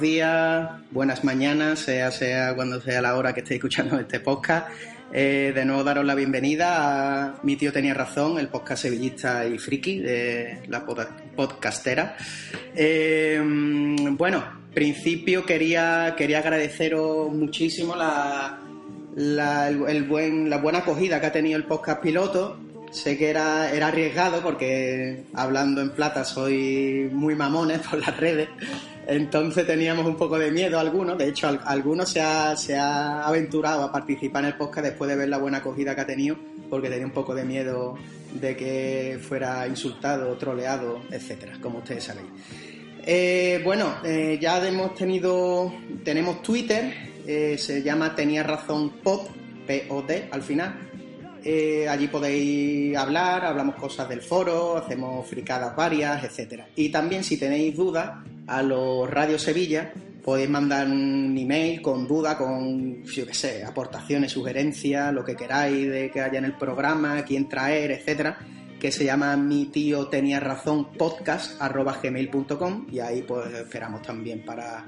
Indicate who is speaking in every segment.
Speaker 1: Días, buenas mañanas, sea sea cuando sea la hora que estéis escuchando este podcast. Eh, de nuevo daros la bienvenida a Mi tío tenía razón, el podcast sevillista y friki de la podcastera. Eh, bueno, principio quería, quería agradeceros muchísimo la, el, buen, la buena acogida que ha tenido el podcast piloto. Sé que era, era arriesgado porque hablando en plata soy muy mamones por las redes. Entonces teníamos un poco de miedo algunos. De hecho, algunos se ha, se ha aventurado a participar en el podcast después de ver la buena acogida que ha tenido, porque tenía un poco de miedo de que fuera insultado, troleado, etcétera, como ustedes sabéis. Eh, bueno, eh, ya hemos tenido, tenemos Twitter, eh, se llama Tenía Razón Pod, P-O-D al final. Allí podéis hablar, hablamos cosas del foro, hacemos fricadas varias, etcétera. Y también si tenéis dudas, a los Radio Sevilla podéis mandar un email con duda, con, yo qué sé, aportaciones, sugerencias, lo que queráis de que haya en el programa, quién traer, etcétera, que se llama mi tío tenía razón podcast y ahí pues esperamos también para,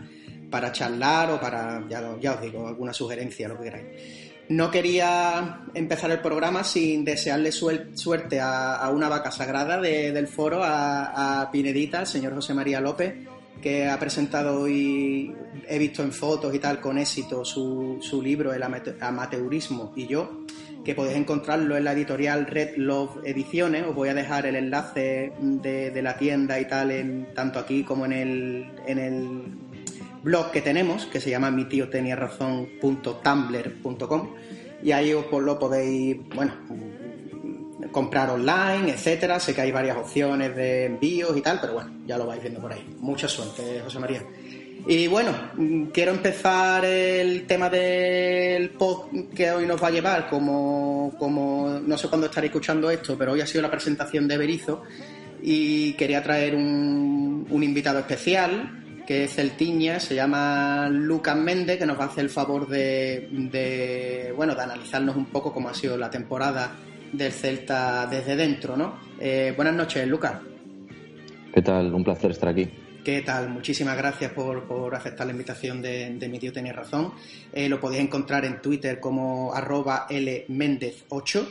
Speaker 1: para charlar o para, ya, ya os digo, alguna sugerencia, lo que queráis. No quería empezar el programa sin desearle suerte a, una vaca sagrada del foro, a, Pinedita, el señor José María López, que ha presentado hoy, he visto en fotos y tal, con éxito su, su libro El amateurismo y yo, que podéis encontrarlo en la editorial Red Love Ediciones. Os voy a dejar el enlace de, la tienda y tal, en, tanto aquí como en el, en el blog que tenemos, que se llama mi tío tenía razón.tumblr.com y ahí os lo podéis, bueno, comprar online, etcétera. Sé que hay varias opciones de envíos y tal, pero bueno, ya lo vais viendo por ahí. Mucha suerte, José María. Y bueno, quiero empezar el tema del pod que hoy nos va a llevar, como, como no sé cuándo estaré escuchando esto, pero hoy ha sido la presentación de Berizo y quería traer un, un invitado especial que es Celtiña, se llama Lucas Méndez, que nos va a hacer el favor de, de, bueno, de analizarnos un poco cómo ha sido la temporada del Celta desde dentro, ¿no? Eh, buenas noches, Lucas.
Speaker 2: ¿Qué tal? Un placer estar aquí.
Speaker 1: ¿Qué tal? Muchísimas gracias por, aceptar la invitación de, mi tío Tenía Razón. Eh, lo podéis encontrar en Twitter como arroba lmendez8.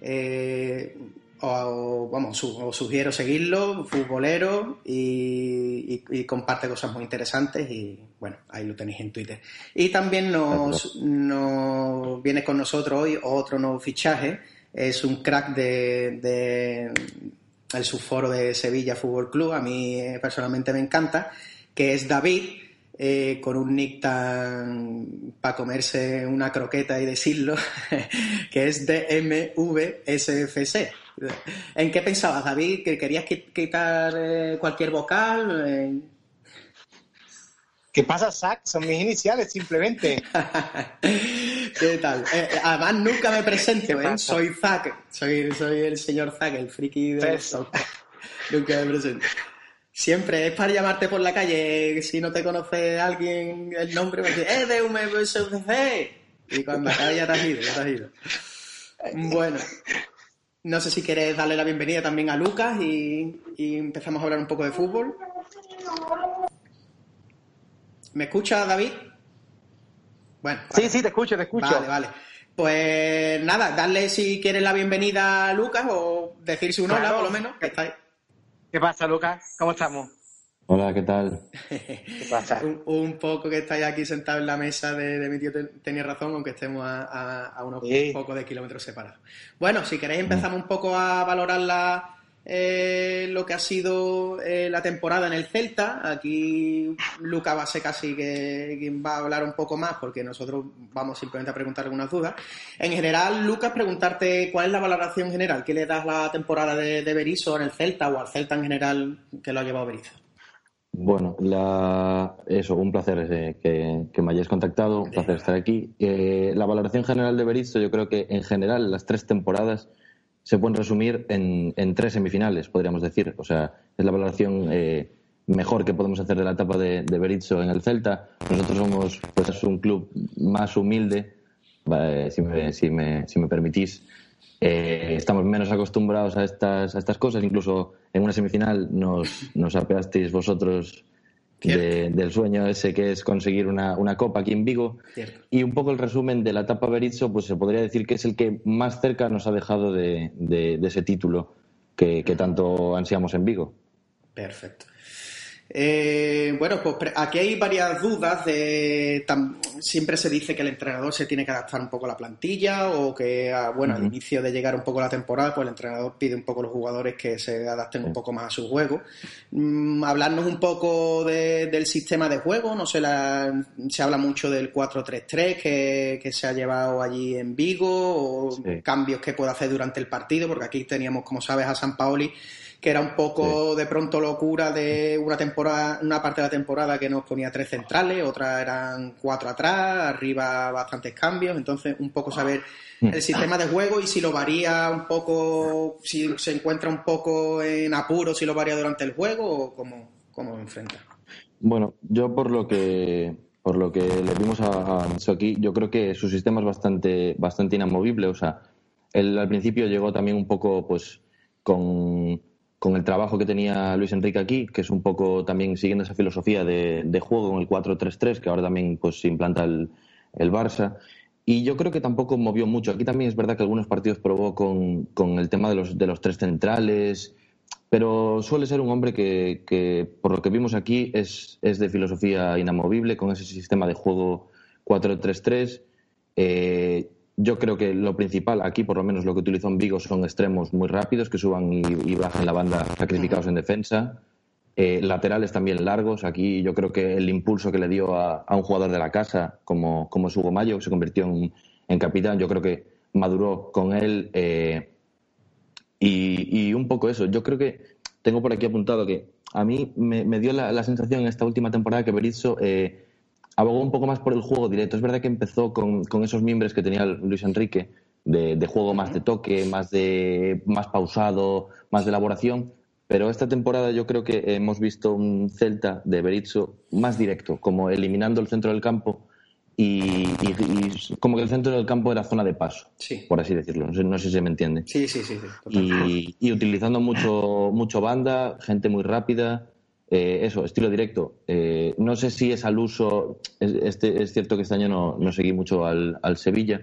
Speaker 1: Eh, o, vamos, os sugiero seguirlo, futbolero, y, comparte cosas muy interesantes y bueno, ahí lo tenéis en Twitter. Y también nos, nos viene con nosotros hoy otro nuevo fichaje, es un crack de, el subforo de Sevilla Fútbol Club, a mí eh, personalmente me encanta, que es David, eh, con un nick tan para comerse una croqueta y decirlo, que es DMVSFC. ¿En qué pensabas, David? ¿Que querías quitar eh, cualquier vocal?
Speaker 3: ¿Qué pasa, Zach? Son mis iniciales, simplemente.
Speaker 1: ¿Qué tal? Eh, además, nunca me presento, ¿eh? Soy Zack. Soy, soy el señor Zack, el friki de Nunca me presento. Siempre es para llamarte por la calle. Si no te conoce alguien el nombre, me dice, ¡eh, de UMVSFC! Y cuando acaba ya te has ido, ya te has ido. Bueno, no sé si quieres darle la bienvenida también a Lucas y, y empezamos a hablar un poco de fútbol. ¿Me escucha, David?
Speaker 3: Bueno. Sí, sí, te escucho, te escucho.
Speaker 1: Vale, vale. Pues nada, darle si quieres la bienvenida a Lucas o decirse un hola, por lo menos.
Speaker 3: ¿Qué pasa, Lucas? ¿Cómo estamos?
Speaker 2: Hola, ¿qué tal?
Speaker 1: ¿Qué pasa? un, poco que estáis aquí sentado en la mesa de, mi tío tenía razón, aunque estemos a, unos pocos de kilómetros separados. Bueno, si queréis empezamos un poco a valorar la, eh, lo que ha sido eh, la temporada en el Celta. Aquí Luca va a ser casi que, quien va a hablar un poco más porque nosotros vamos simplemente a preguntar algunas dudas. En general, Lucas, preguntarte cuál es la valoración general que le das la temporada de, de Berizzo en el Celta o al Celta en general que lo ha llevado Berizzo.
Speaker 2: Bueno, eso, un placer eh, que, me hayáis contactado, un placer estar aquí. la valoración general de Berizzo, yo creo que en general las tres temporadas se pueden resumir en, en, tres semifinales, podríamos decir. O sea, es la valoración eh, mejor que podemos hacer de la etapa de, Berizzo en el Celta. Nosotros somos pues, un club más humilde, si, me, si, me, si me permitís. Eh, estamos menos acostumbrados a estas, a estas cosas. Incluso en una semifinal nos, nos apeasteis vosotros del sueño ese que es conseguir una, copa aquí en Vigo. Y un poco el resumen de la etapa Berizzo, pues se podría decir que es el que más cerca nos ha dejado de, ese título que, que tanto ansiamos en Vigo.
Speaker 1: Perfecto. Eh, bueno, pues aquí hay varias dudas. De, siempre se dice que el entrenador se tiene que adaptar un poco a la plantilla o que, ah, bueno, al inicio de llegar un poco la temporada, pues el entrenador pide un poco a los jugadores que se adapten un poco más a su juego. Mm, hablarnos un poco del sistema de juego. No sé, se habla mucho del 4-3-3 que, que, se ha llevado allí en Vigo o cambios que puede hacer durante el partido, porque aquí teníamos, como sabes, a San Paoli que era un poco de pronto locura de una temporada, una parte de la temporada que nos ponía tres centrales, otra eran cuatro atrás, arriba bastantes cambios, entonces un poco saber mm. el sistema de juego y si lo varía un poco, si se encuentra un poco en apuro, si lo varía durante el juego o cómo, cómo lo enfrenta.
Speaker 2: Bueno, yo por lo que por lo que le vimos a, a aquí, yo creo que su sistema es bastante bastante inamovible, o sea, él al principio llegó también un poco pues con con el trabajo que tenía Luis Enrique aquí, que es un poco también siguiendo esa filosofía de, juego con el 4-3-3, que ahora también pues, se implanta el, Barça. Y yo creo que tampoco movió mucho. Aquí también es verdad que algunos partidos probó con, el tema de los, de los tres centrales, pero suele ser un hombre que, por lo que vimos aquí, es, es, de filosofía inamovible, con ese sistema de juego 4-3-3. Eh, yo creo que lo principal, aquí por lo menos lo que utilizó en Vigo son extremos muy rápidos que suban y, bajen la banda sacrificados en defensa. Eh, laterales también largos. Aquí yo creo que el impulso que le dio a, un jugador de la casa, como, como es Hugo Mayo, que se convirtió en, capitán, yo creo que maduró con él. Eh, y, un poco eso. Yo creo que tengo por aquí apuntado que a mí me, dio la, sensación en esta última temporada que Berizzo eh, abogó un poco más por el juego directo. Es verdad que empezó con, esos miembros que tenía Luis Enrique, de, juego más de toque, más, de, más pausado, más de elaboración. Pero esta temporada yo creo que hemos visto un Celta de Berizzo más directo, como eliminando el centro del campo y, como que el centro del campo era zona de paso, por así decirlo. No sé, si se me entiende.
Speaker 1: Sí, sí, sí.
Speaker 2: y, y, utilizando mucho, mucho banda, gente muy rápida, eh, eso, estilo directo. Eh, no sé si es al uso, es, este, es cierto que este año no, seguí mucho al, Sevilla.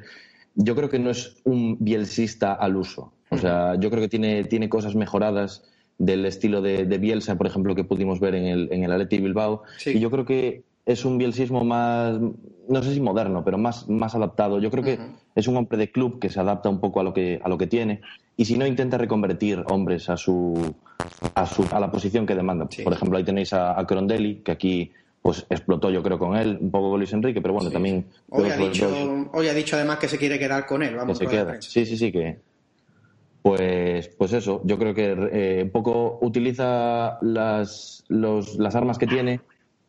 Speaker 2: Yo creo que no es un bielsista al uso. O sea, yo creo que tiene, tiene cosas mejoradas del estilo de, Bielsa, por ejemplo, que pudimos ver en el, en el Atleti Bilbao. Y yo creo que es un bielsismo más, no sé si moderno, pero más, más adaptado. Yo creo que es un hombre de club que se adapta un poco a lo que, a lo que tiene y si no intenta reconvertir hombres a su a, su, a la posición que demanda. Por ejemplo, ahí tenéis a, a, Crondelli, que aquí pues explotó yo creo con él, un poco con Luis Enrique, pero bueno, también...
Speaker 1: Hoy ha, dicho, hoy ha dicho además que se quiere quedar con él, vamos.
Speaker 2: Que se queda. Sí, sí, sí, que... Pues, pues eso, yo creo que eh, un poco utiliza las, los, las armas que tiene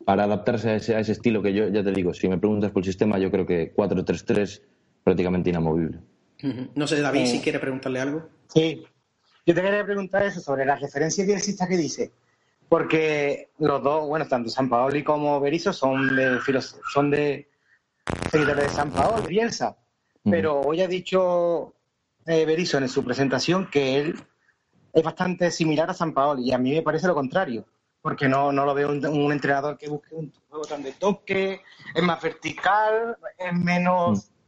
Speaker 2: para adaptarse a ese, a ese estilo que yo ya te digo, si me preguntas por el sistema, yo creo que 4-3-3 prácticamente inamovible.
Speaker 1: No sé, David, si eh, quiere preguntarle algo.
Speaker 3: Sí, yo te quería preguntar eso sobre las referencias bielsistas que dice. Porque los dos, bueno, tanto San Paoli como Berizzo son de son de seguidores de San Paoli, Bielsa. Pero hoy ha dicho eh, Berizzo en su presentación que él es bastante similar a San Paoli y a mí me parece lo contrario porque no, no lo veo un, entrenador que busque un juego tan de toque, es más vertical, es menos, mm.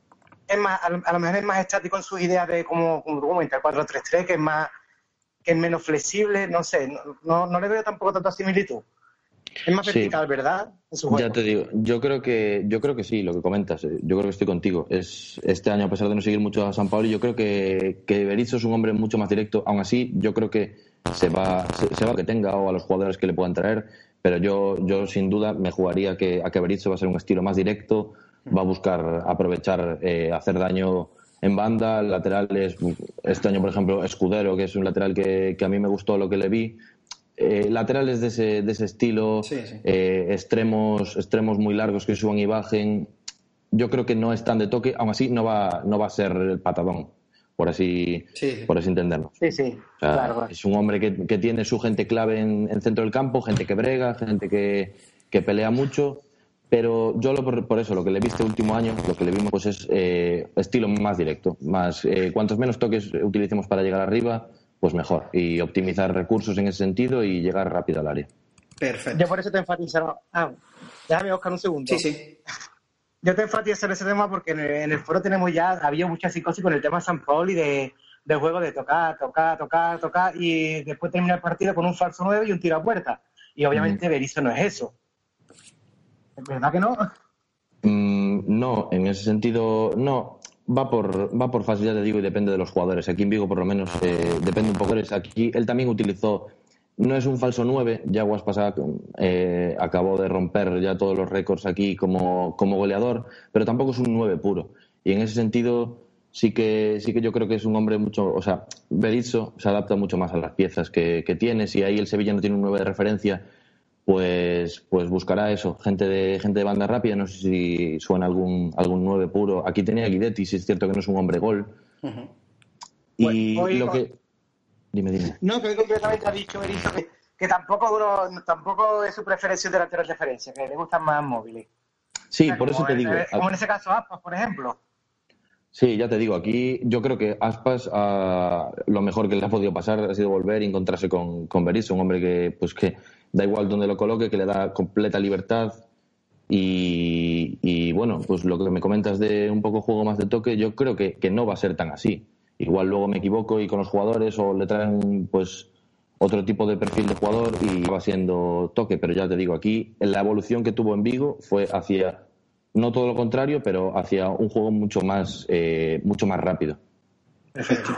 Speaker 3: Es más, a lo, mejor es más estático en sus ideas de cómo, cómo el 4-3-3, que es más, que es menos flexible, no sé, no, no, le veo tampoco tanta similitud. Es más vertical, ¿verdad?
Speaker 2: Ya te digo, yo creo que yo creo que sí, lo que comentas. Eh, yo creo que estoy contigo. Es este año a pesar de no seguir mucho a San Pablo, yo creo que que Berizzo es un hombre mucho más directo. Aún así, yo creo que se va, se, va a que tenga o a los jugadores que le puedan traer, pero yo, yo sin duda me jugaría que, a que Berizzo va a ser un estilo más directo, va a buscar aprovechar, eh, hacer daño en banda, laterales, este año por ejemplo Escudero, que es un lateral que, que a mí me gustó lo que le vi, eh, laterales de ese, de ese estilo, eh, extremos, extremos muy largos que suban y bajen, yo creo que no están de toque, aún así no va, no va a ser el patadón por así, por así entenderlo.
Speaker 3: Sí, sí,
Speaker 2: Es un hombre que, que, tiene su gente clave en, el centro del campo, gente que brega, gente que, que pelea mucho, pero yo lo, por, eso, lo que le vi este último año, lo que le vimos pues es eh, estilo más directo, más eh, cuantos menos toques utilicemos para llegar arriba, pues mejor, y optimizar recursos en ese sentido y llegar rápido al área.
Speaker 1: Perfecto.
Speaker 3: Yo por eso te enfatizo. Ah, déjame buscar un segundo.
Speaker 1: Sí, sí.
Speaker 3: Yo te enfatizo en ese tema porque en el, en el foro tenemos ya, había mucha psicosis con el tema San Paolo y de, de juego de tocar, tocar, tocar, tocar y después termina el partido con un falso 9 y un tiro a puerta. Y obviamente Berizzo no es eso. ¿Verdad que no?
Speaker 2: Mm, no, en ese sentido, no. Va por, va por fase, ya te digo, y depende de los jugadores. Aquí en Vigo, por lo menos, eh, depende un poco de. Aquí él también utilizó, no es un falso 9, ya Guaspasa eh, acabó de romper ya todos los récords aquí como, como goleador, pero tampoco es un 9 puro. Y en ese sentido, sí que, sí que yo creo que es un hombre mucho, o sea, Berizzo se adapta mucho más a las piezas que, que tiene. Si ahí el Sevilla no tiene un 9 de referencia, pues, pues buscará eso, gente de, gente de banda rápida, no sé si suena algún, algún 9 puro. Aquí tenía Guidetti, si es cierto que no es un hombre gol. Y
Speaker 3: Bueno, hoy-
Speaker 2: lo que... Dime, dime.
Speaker 3: No, que hoy concretamente ha dicho Berizzo que, que tampoco, uno- tampoco es su preferencia delantero de referencia, que le gustan más móviles.
Speaker 2: Sí,
Speaker 3: O sea,
Speaker 2: por eso te
Speaker 3: en-
Speaker 2: digo.
Speaker 3: Como en ese caso Aspas, por ejemplo.
Speaker 2: Sí, ya te digo, aquí yo creo que Aspas ah, lo mejor que le ha podido pasar ha sido volver y encontrarse con, con Berizzo, un hombre que pues que da igual donde lo coloque, que le da completa libertad y, bueno, pues lo que me comentas de un poco juego más de toque, yo creo que, que no va a ser tan así. Igual luego me equivoco y con los jugadores o le traen pues otro tipo de perfil de jugador y va siendo toque, pero ya te digo, aquí la evolución que tuvo en Vigo fue hacia no todo lo contrario, pero hacia un juego mucho más, eh, mucho más rápido.
Speaker 1: Perfecto.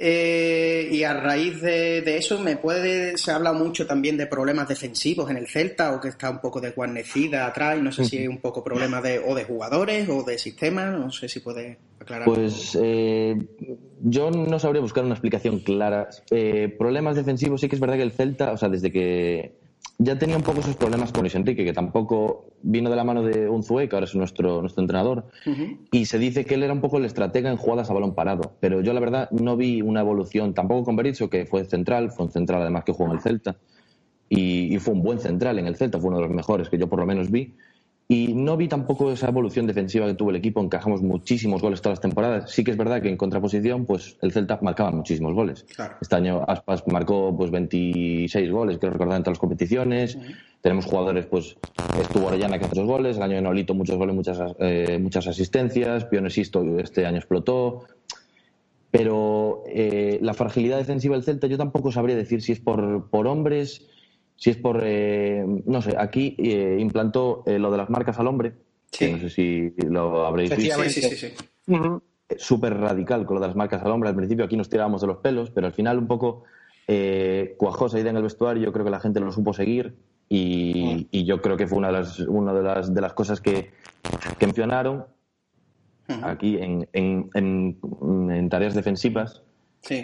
Speaker 1: Eh, y a raíz de, de eso, ¿me puede, se ha hablado mucho también de problemas defensivos en el Celta o que está un poco desguarnecida atrás y no sé si es un poco problema de, o de jugadores o de sistema, no sé si puede aclarar.
Speaker 2: Pues eh, yo no sabría buscar una explicación clara. Eh, problemas defensivos, sí que es verdad que el Celta, o sea, desde que ya tenía un poco esos problemas con Luis Enrique, que tampoco vino de la mano de Unzué, que ahora es nuestro, nuestro entrenador, y se dice que él era un poco el estratega en jugadas a balón parado. Pero yo, la verdad, no vi una evolución, tampoco con Berizzo, que fue central, fue un central además que jugó en el Celta, y, y fue un buen central en el Celta, fue uno de los mejores que yo por lo menos vi. Y no vi tampoco esa evolución defensiva que tuvo el equipo, encajamos muchísimos goles todas las temporadas. Sí que es verdad que en contraposición, pues el Celta marcaba muchísimos goles.
Speaker 1: Claro.
Speaker 2: Este año Aspas marcó pues 26 goles, creo recordar, en todas las competiciones. Tenemos jugadores, pues estuvo Orellana que hace dos goles, el año de Nolito muchos goles, muchas, eh, muchas asistencias, Pionesisto este año explotó. Pero eh, la fragilidad defensiva del Celta yo tampoco sabría decir si es por, por hombres, si es por, eh, no sé, aquí eh, implantó eh, lo de las marcas al hombre,
Speaker 1: Sí.
Speaker 2: que no sé si lo habréis visto
Speaker 1: Sí, sí, sí,
Speaker 2: súper radical con lo de las marcas al hombre. Al principio aquí nos tirábamos de los pelos, pero al final un poco eh, cuajó esa idea en el vestuario. Yo creo que la gente lo supo seguir y, y yo creo que fue una de las, una de las, de las cosas que, que mencionaron aquí en, en, en- en tareas defensivas,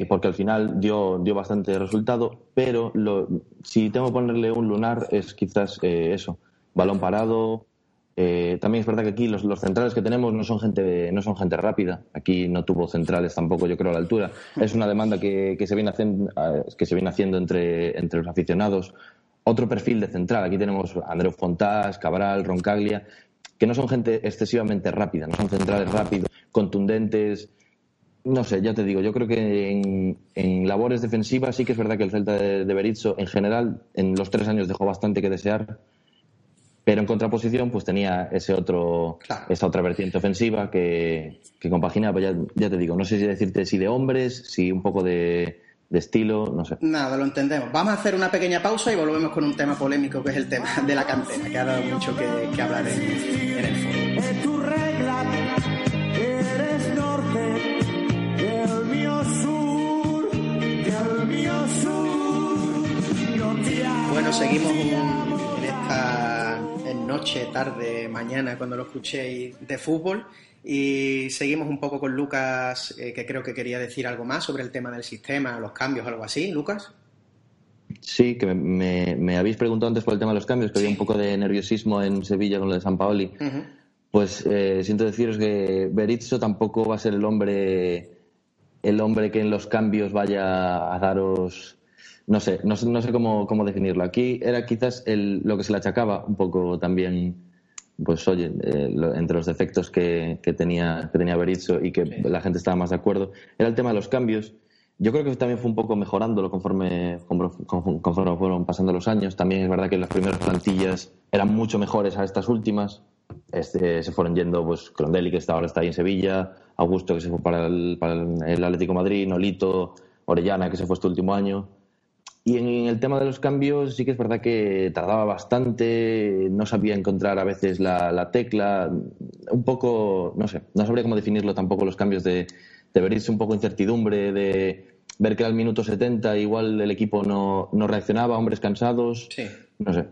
Speaker 2: Porque al final dio, dio bastante resultado, pero lo, si tengo que ponerle un lunar es quizás eh, eso, balón parado. eh, también es verdad que aquí los, los centrales que tenemos no son gente no son gente rápida. Aquí no tuvo centrales tampoco, yo creo, a la altura. Es una demanda que, que se viene haciendo, que se viene haciendo entre, entre los aficionados. Otro perfil de central. Aquí tenemos a Andreu Fontás, Cabral, Roncaglia, que no son gente excesivamente rápida, no son centrales rápidos, contundentes. No sé, ya te digo, yo creo que en, en labores defensivas sí que es verdad que el Celta de, de Berizzo en general en los tres años dejó bastante que desear, pero en contraposición pues tenía ese otro,
Speaker 1: Claro.
Speaker 2: esa otra vertiente ofensiva que, que compaginaba, ya, ya te digo, no sé si decirte si de hombres, si un poco de, de estilo, no sé.
Speaker 1: Nada, lo entendemos. Vamos a hacer una pequeña pausa y volvemos con un tema polémico que es el tema de la cantera, que ha dado mucho que, que hablar en, en el foro. Seguimos en, esta noche, tarde, mañana, cuando lo escuchéis de fútbol. Y seguimos un poco con Lucas, eh, que creo que quería decir algo más sobre el tema del sistema, los cambios, algo así. Lucas.
Speaker 2: Sí, que me, habéis preguntado antes por el tema de los cambios, que había un poco de nerviosismo en Sevilla con lo de San Paoli. Pues eh, siento deciros que Berizzo tampoco va a ser el hombre el hombre que en los cambios vaya a daros no sé, no sé, no sé cómo, cómo definirlo. Aquí era quizás el, lo que se le achacaba un poco también, pues oye, eh, lo- entre los defectos que, que tenía, que tenía Berizzo y que la gente estaba más de acuerdo, era el tema de los cambios. Yo creo que también fue un poco mejorándolo conforme, conforme fueron pasando los años. También es verdad que las primeras plantillas eran mucho mejores a estas últimas. Este, se fueron yendo, pues, Crondelli, que ahora está ahí en Sevilla, Augusto, que se fue para el, para el Atlético Madrid, Nolito, Orellana, que se fue este último año. Y en el tema de los cambios sí que es verdad que tardaba bastante, no sabía encontrar a veces la, tecla, un poco, no sé, no sabría cómo definirlo tampoco los cambios de, de verse un poco incertidumbre, de ver que al minuto 70 igual el equipo no, no reaccionaba, hombres cansados,
Speaker 1: Sí.
Speaker 2: no sé.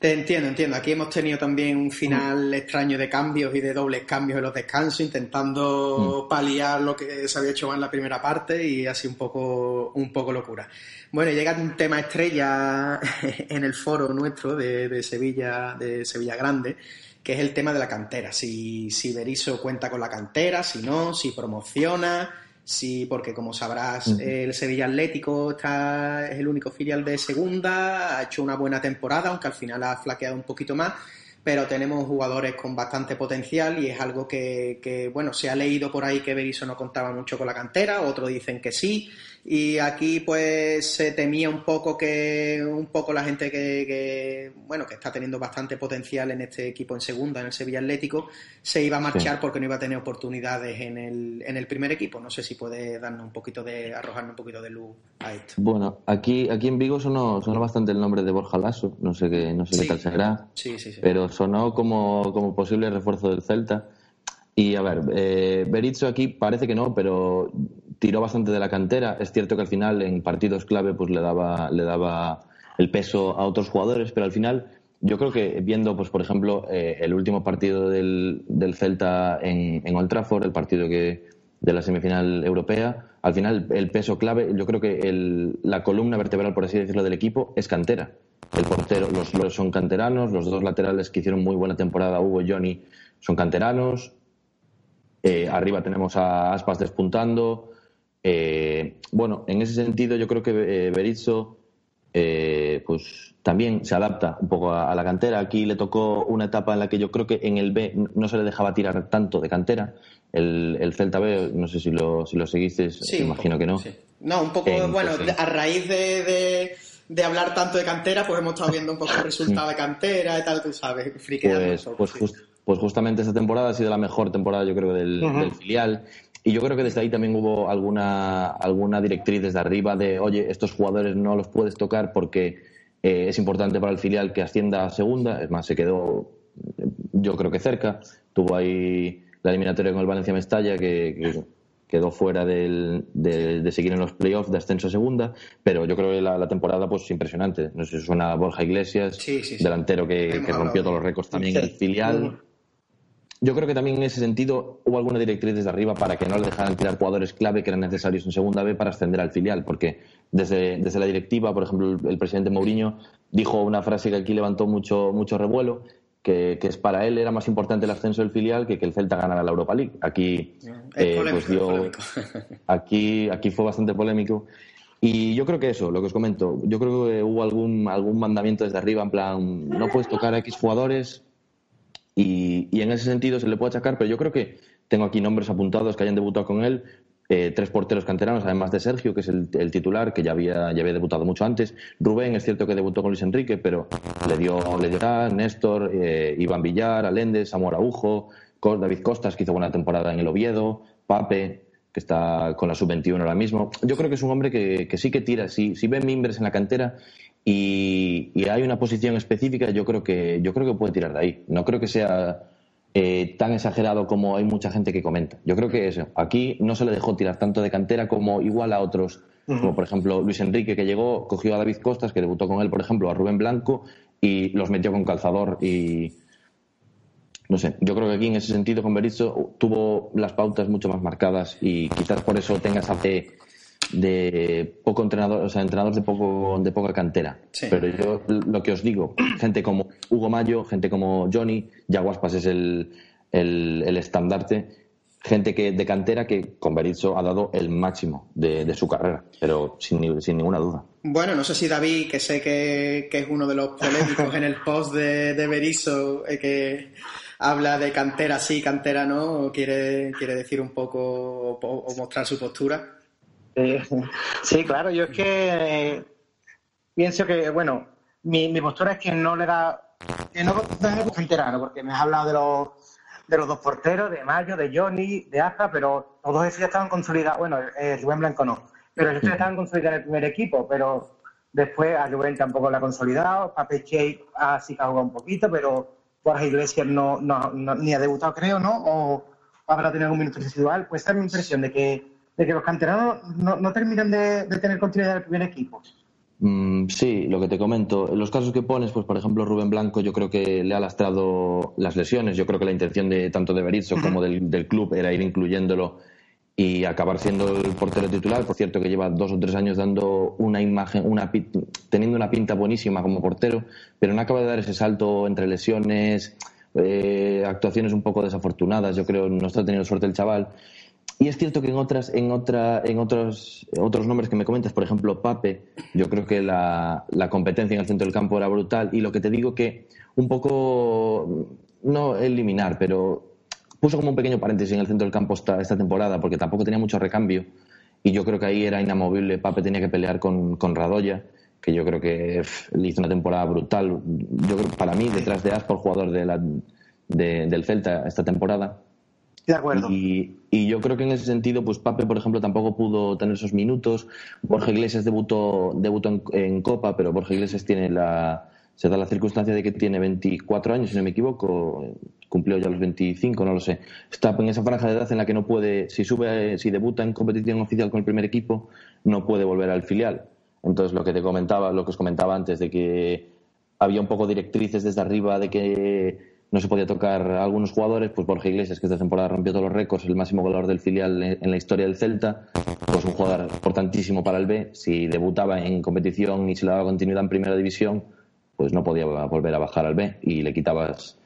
Speaker 1: Te entiendo, entiendo. Aquí hemos tenido también un final extraño de cambios y de dobles cambios en los descansos, intentando paliar lo que se había hecho en la primera parte y así un poco, un poco locura. Bueno, llega un tema estrella en el foro nuestro de, de Sevilla, de Sevilla Grande, que es el tema de la cantera. Si, si Berizzo cuenta con la cantera, si no, si promociona, Sí, porque como sabrás, el Sevilla Atlético está, es el único filial de segunda, ha hecho una buena temporada, aunque al final ha flaqueado un poquito más, pero tenemos jugadores con bastante potencial y es algo que, que bueno, se ha leído por ahí que Berizzo no contaba mucho con la cantera, otros dicen que sí, y aquí pues se temía un poco que un poco la gente que, que, bueno que está teniendo bastante potencial en este equipo en segunda en el Sevilla Atlético se iba a marchar
Speaker 2: Sí.
Speaker 1: porque no iba a tener oportunidades en el, en el primer equipo no sé si puede darnos un poquito de arrojarnos un poquito de luz a esto
Speaker 2: Bueno, aquí, aquí en Vigo sonó, sonó bastante el nombre de Borja Lasso, no sé qué, no sé
Speaker 1: Sí.
Speaker 2: qué tal será,
Speaker 1: sí sí sí
Speaker 2: pero sonó como, como posible refuerzo del Celta. Y a ver, eh, Berizzo aquí parece que no, pero tiró bastante de la cantera. Es cierto que al final en partidos clave pues le daba, le daba el peso a otros jugadores, pero al final yo creo que viendo, pues por ejemplo, eh, el último partido del, del Celta en, en Old Trafford, el partido que de la semifinal europea, al final el peso clave, yo creo que el- la columna vertebral, por así decirlo, del equipo es cantera. El portero, los, los son canteranos, los dos laterales que hicieron muy buena temporada, Hugo y Johnny, son canteranos. Eh, arriba tenemos a Aspas despuntando. Eh, bueno, en ese sentido yo creo que eh, Berizzo eh, pues también se adapta un poco a, a la cantera. Aquí le tocó una etapa en la que yo creo que en el B no se le dejaba tirar tanto de cantera. El, el Celta B, no sé si lo, si lo seguiste,
Speaker 1: Sí,
Speaker 2: imagino
Speaker 1: poco,
Speaker 2: que no.
Speaker 1: sí. No, un poco, bueno,
Speaker 2: pues
Speaker 1: a raíz de, de, de hablar tanto de cantera, pues hemos estado viendo un poco el resultado de cantera y tal, tú sabes,
Speaker 2: Pues, pues, just- pues justamente esta temporada ha sido la mejor temporada, yo creo, del, del filial. Y yo creo que desde ahí también hubo alguna, alguna directriz desde arriba de, oye, estos jugadores no los puedes tocar porque eh, es importante para el filial que ascienda a segunda. Es más, se quedó, yo creo que cerca. Tuvo ahí la eliminatoria con el Valencia Mestalla, que, que quedó fuera del- de, de seguir en los playoffs de ascenso a segunda. Pero yo creo que la, la temporada, pues impresionante. No sé si suena Borja Iglesias,
Speaker 1: Sí, sí, sí.
Speaker 2: delantero que, rompió todos los récords también en el filial. Yo creo que también en ese sentido hubo alguna directriz desde arriba para que no le dejaran tirar jugadores clave que eran necesarios en segunda B para ascender al filial, porque desde, desde la directiva, por ejemplo, el, el presidente Mourinho dijo una frase que aquí levantó mucho, mucho revuelo, que, que es para él era más importante el ascenso del filial que que el Celta ganara la Europa League. Aquí, eh,
Speaker 1: polémico,
Speaker 2: pues
Speaker 1: es
Speaker 2: dio- aquí, aquí fue bastante polémico. Y yo creo que eso, lo que os comento, yo creo que hubo algún, algún mandamiento desde arriba, en plan, no puedes tocar a X jugadores y, y en ese sentido se le puede achacar, pero yo creo que tengo aquí nombres apuntados que hayan debutado con él, eh, tres porteros canteranos, además de Sergio, que es el, titular, que ya había, ya había debutado mucho antes. Rubén, es cierto que debutó con Luis Enrique, pero le dio, le dio a Néstor, eh, Iván Villar, Aléndez, Samuel Araujo, David Costas, que hizo buena temporada en el Oviedo, Pape, que está con la sub-21 ahora mismo. Yo creo que es un hombre que, que sí que tira, si, si ve mimbres en la cantera y, y hay una posición específica, yo creo que, yo creo que puede tirar de ahí. No creo que sea eh, tan exagerado como hay mucha gente que comenta. Yo creo que eso, aquí no se le dejó tirar tanto de cantera como igual a otros, como por ejemplo Luis Enrique que llegó, cogió a David Costas, que debutó con él, por ejemplo, a Rubén Blanco y los metió con calzador y no sé, yo creo que aquí en ese sentido con Berizzo tuvo las pautas mucho más marcadas y quizás por eso tenga esa fe de poco entrenador, o sea, entrenadores de poco de poca cantera.
Speaker 1: Sí.
Speaker 2: Pero yo lo que os digo, gente como Hugo Mayo, gente como Johnny, Yaguaspas es el, el, el estandarte, gente que de cantera que con Berizzo ha dado el máximo de, de su carrera, pero sin, sin ninguna duda.
Speaker 1: Bueno, no sé si David, que sé que, que es uno de los polémicos en el post de, de Berizzo, eh, que habla de cantera sí, cantera no, quiere, quiere decir un poco o, o mostrar su postura.
Speaker 3: Sí, claro, yo es que eh, pienso que, bueno, mi, mi postura es que no le da, que no, no es canterano, porque me has hablado de los, de los dos porteros, de Mayo, de Johnny, de Aza, pero todos esos ya estaban consolidados, bueno, eh, Rubén Blanco no, pero ellos ya estaban consolidados en el primer equipo, pero después a Rubén tampoco lo ha consolidado, Pape Che ah, sí que ha jugado un poquito, pero Borja Iglesias no, no, no- ni ha debutado, creo, ¿no? O habrá tenido algún minuto residual. Pues es mi impresión de que, de que los canteranos no, no terminan de, de tener continuidad en el primer equipo.
Speaker 2: Mm, sí, lo que te comento. En los casos que pones, pues por ejemplo, Rubén Blanco, yo creo que le ha lastrado las lesiones. Yo creo que la intención de tanto de Berizzo como del, del club era ir incluyéndolo y acabar siendo el portero titular. Por cierto, que lleva dos o tres años dando una imagen, una teniendo una pinta buenísima como portero, pero no acaba de dar ese salto entre lesiones, eh, actuaciones un poco desafortunadas. Yo creo no está teniendo suerte el chaval. Y es cierto que en otras, en otra, en otros, otros nombres que me comentas, por ejemplo, Pape, yo creo que la, la competencia en el centro del campo era brutal. Y lo que te digo que un poco, no eliminar, pero puso como un pequeño paréntesis en el centro del campo esta, esta temporada, porque tampoco tenía mucho recambio. Y yo creo que ahí era inamovible. Pape tenía que pelear con, con Radoya, que yo creo que pff, le hizo una temporada brutal. Yo creo para mí, detrás de Aspo, el jugador de la, de- del Celta esta temporada.
Speaker 3: De acuerdo.
Speaker 2: Y, yo creo que en ese sentido, pues Pape, por ejemplo, tampoco pudo tener esos minutos. Borja Iglesias debutó, debutó en, en Copa, pero Borja Iglesias tiene la, se da la circunstancia de que tiene 24 años, si no me equivoco, cumplió ya los 25, no lo sé. Está en esa franja de edad en la que no puede, si sube, si debuta en competición oficial con el primer equipo, no puede volver al filial. Entonces, lo que te comentaba, lo que os comentaba antes, de que había un poco directrices desde arriba de que no se podía tocar a algunos jugadores, pues Borja Iglesias, que esta temporada rompió todos los récords, el máximo goleador del filial en la historia del Celta, pues un jugador importantísimo para el B. Si debutaba en competición y se le daba continuidad en primera división, pues no podía volver a bajar al B y le quitabas.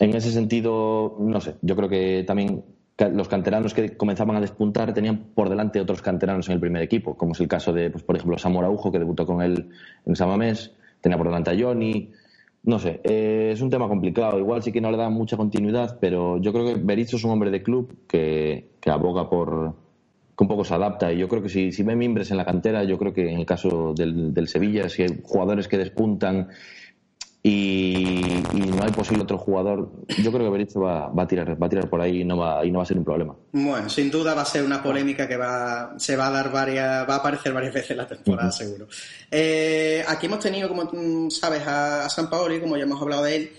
Speaker 2: En ese sentido, no sé, yo creo que también los canteranos que comenzaban a despuntar tenían por delante otros canteranos en el primer equipo, como es el caso de, pues, por ejemplo, Samuel que debutó con él en Samamés, tenía por delante a Johnny. No sé, eh, es un tema complicado. Igual sí que no le da mucha continuidad, pero yo creo que Berizzo es un hombre de club que, que aboga por que un poco se adapta. Y yo creo que si, si ve mimbres en la cantera, yo creo que en el caso del, del Sevilla, si hay jugadores que despuntan y, y no hay posible otro jugador, yo creo que Berizzo va, va a tirar, va a tirar por ahí y no va, y no va a ser un problema.
Speaker 1: Bueno, sin duda va a ser una polémica que va, se va a dar varias, va a aparecer varias veces en la temporada, seguro. Eh, aquí hemos tenido, como sabes, a, a San Paoli, como ya hemos hablado de él,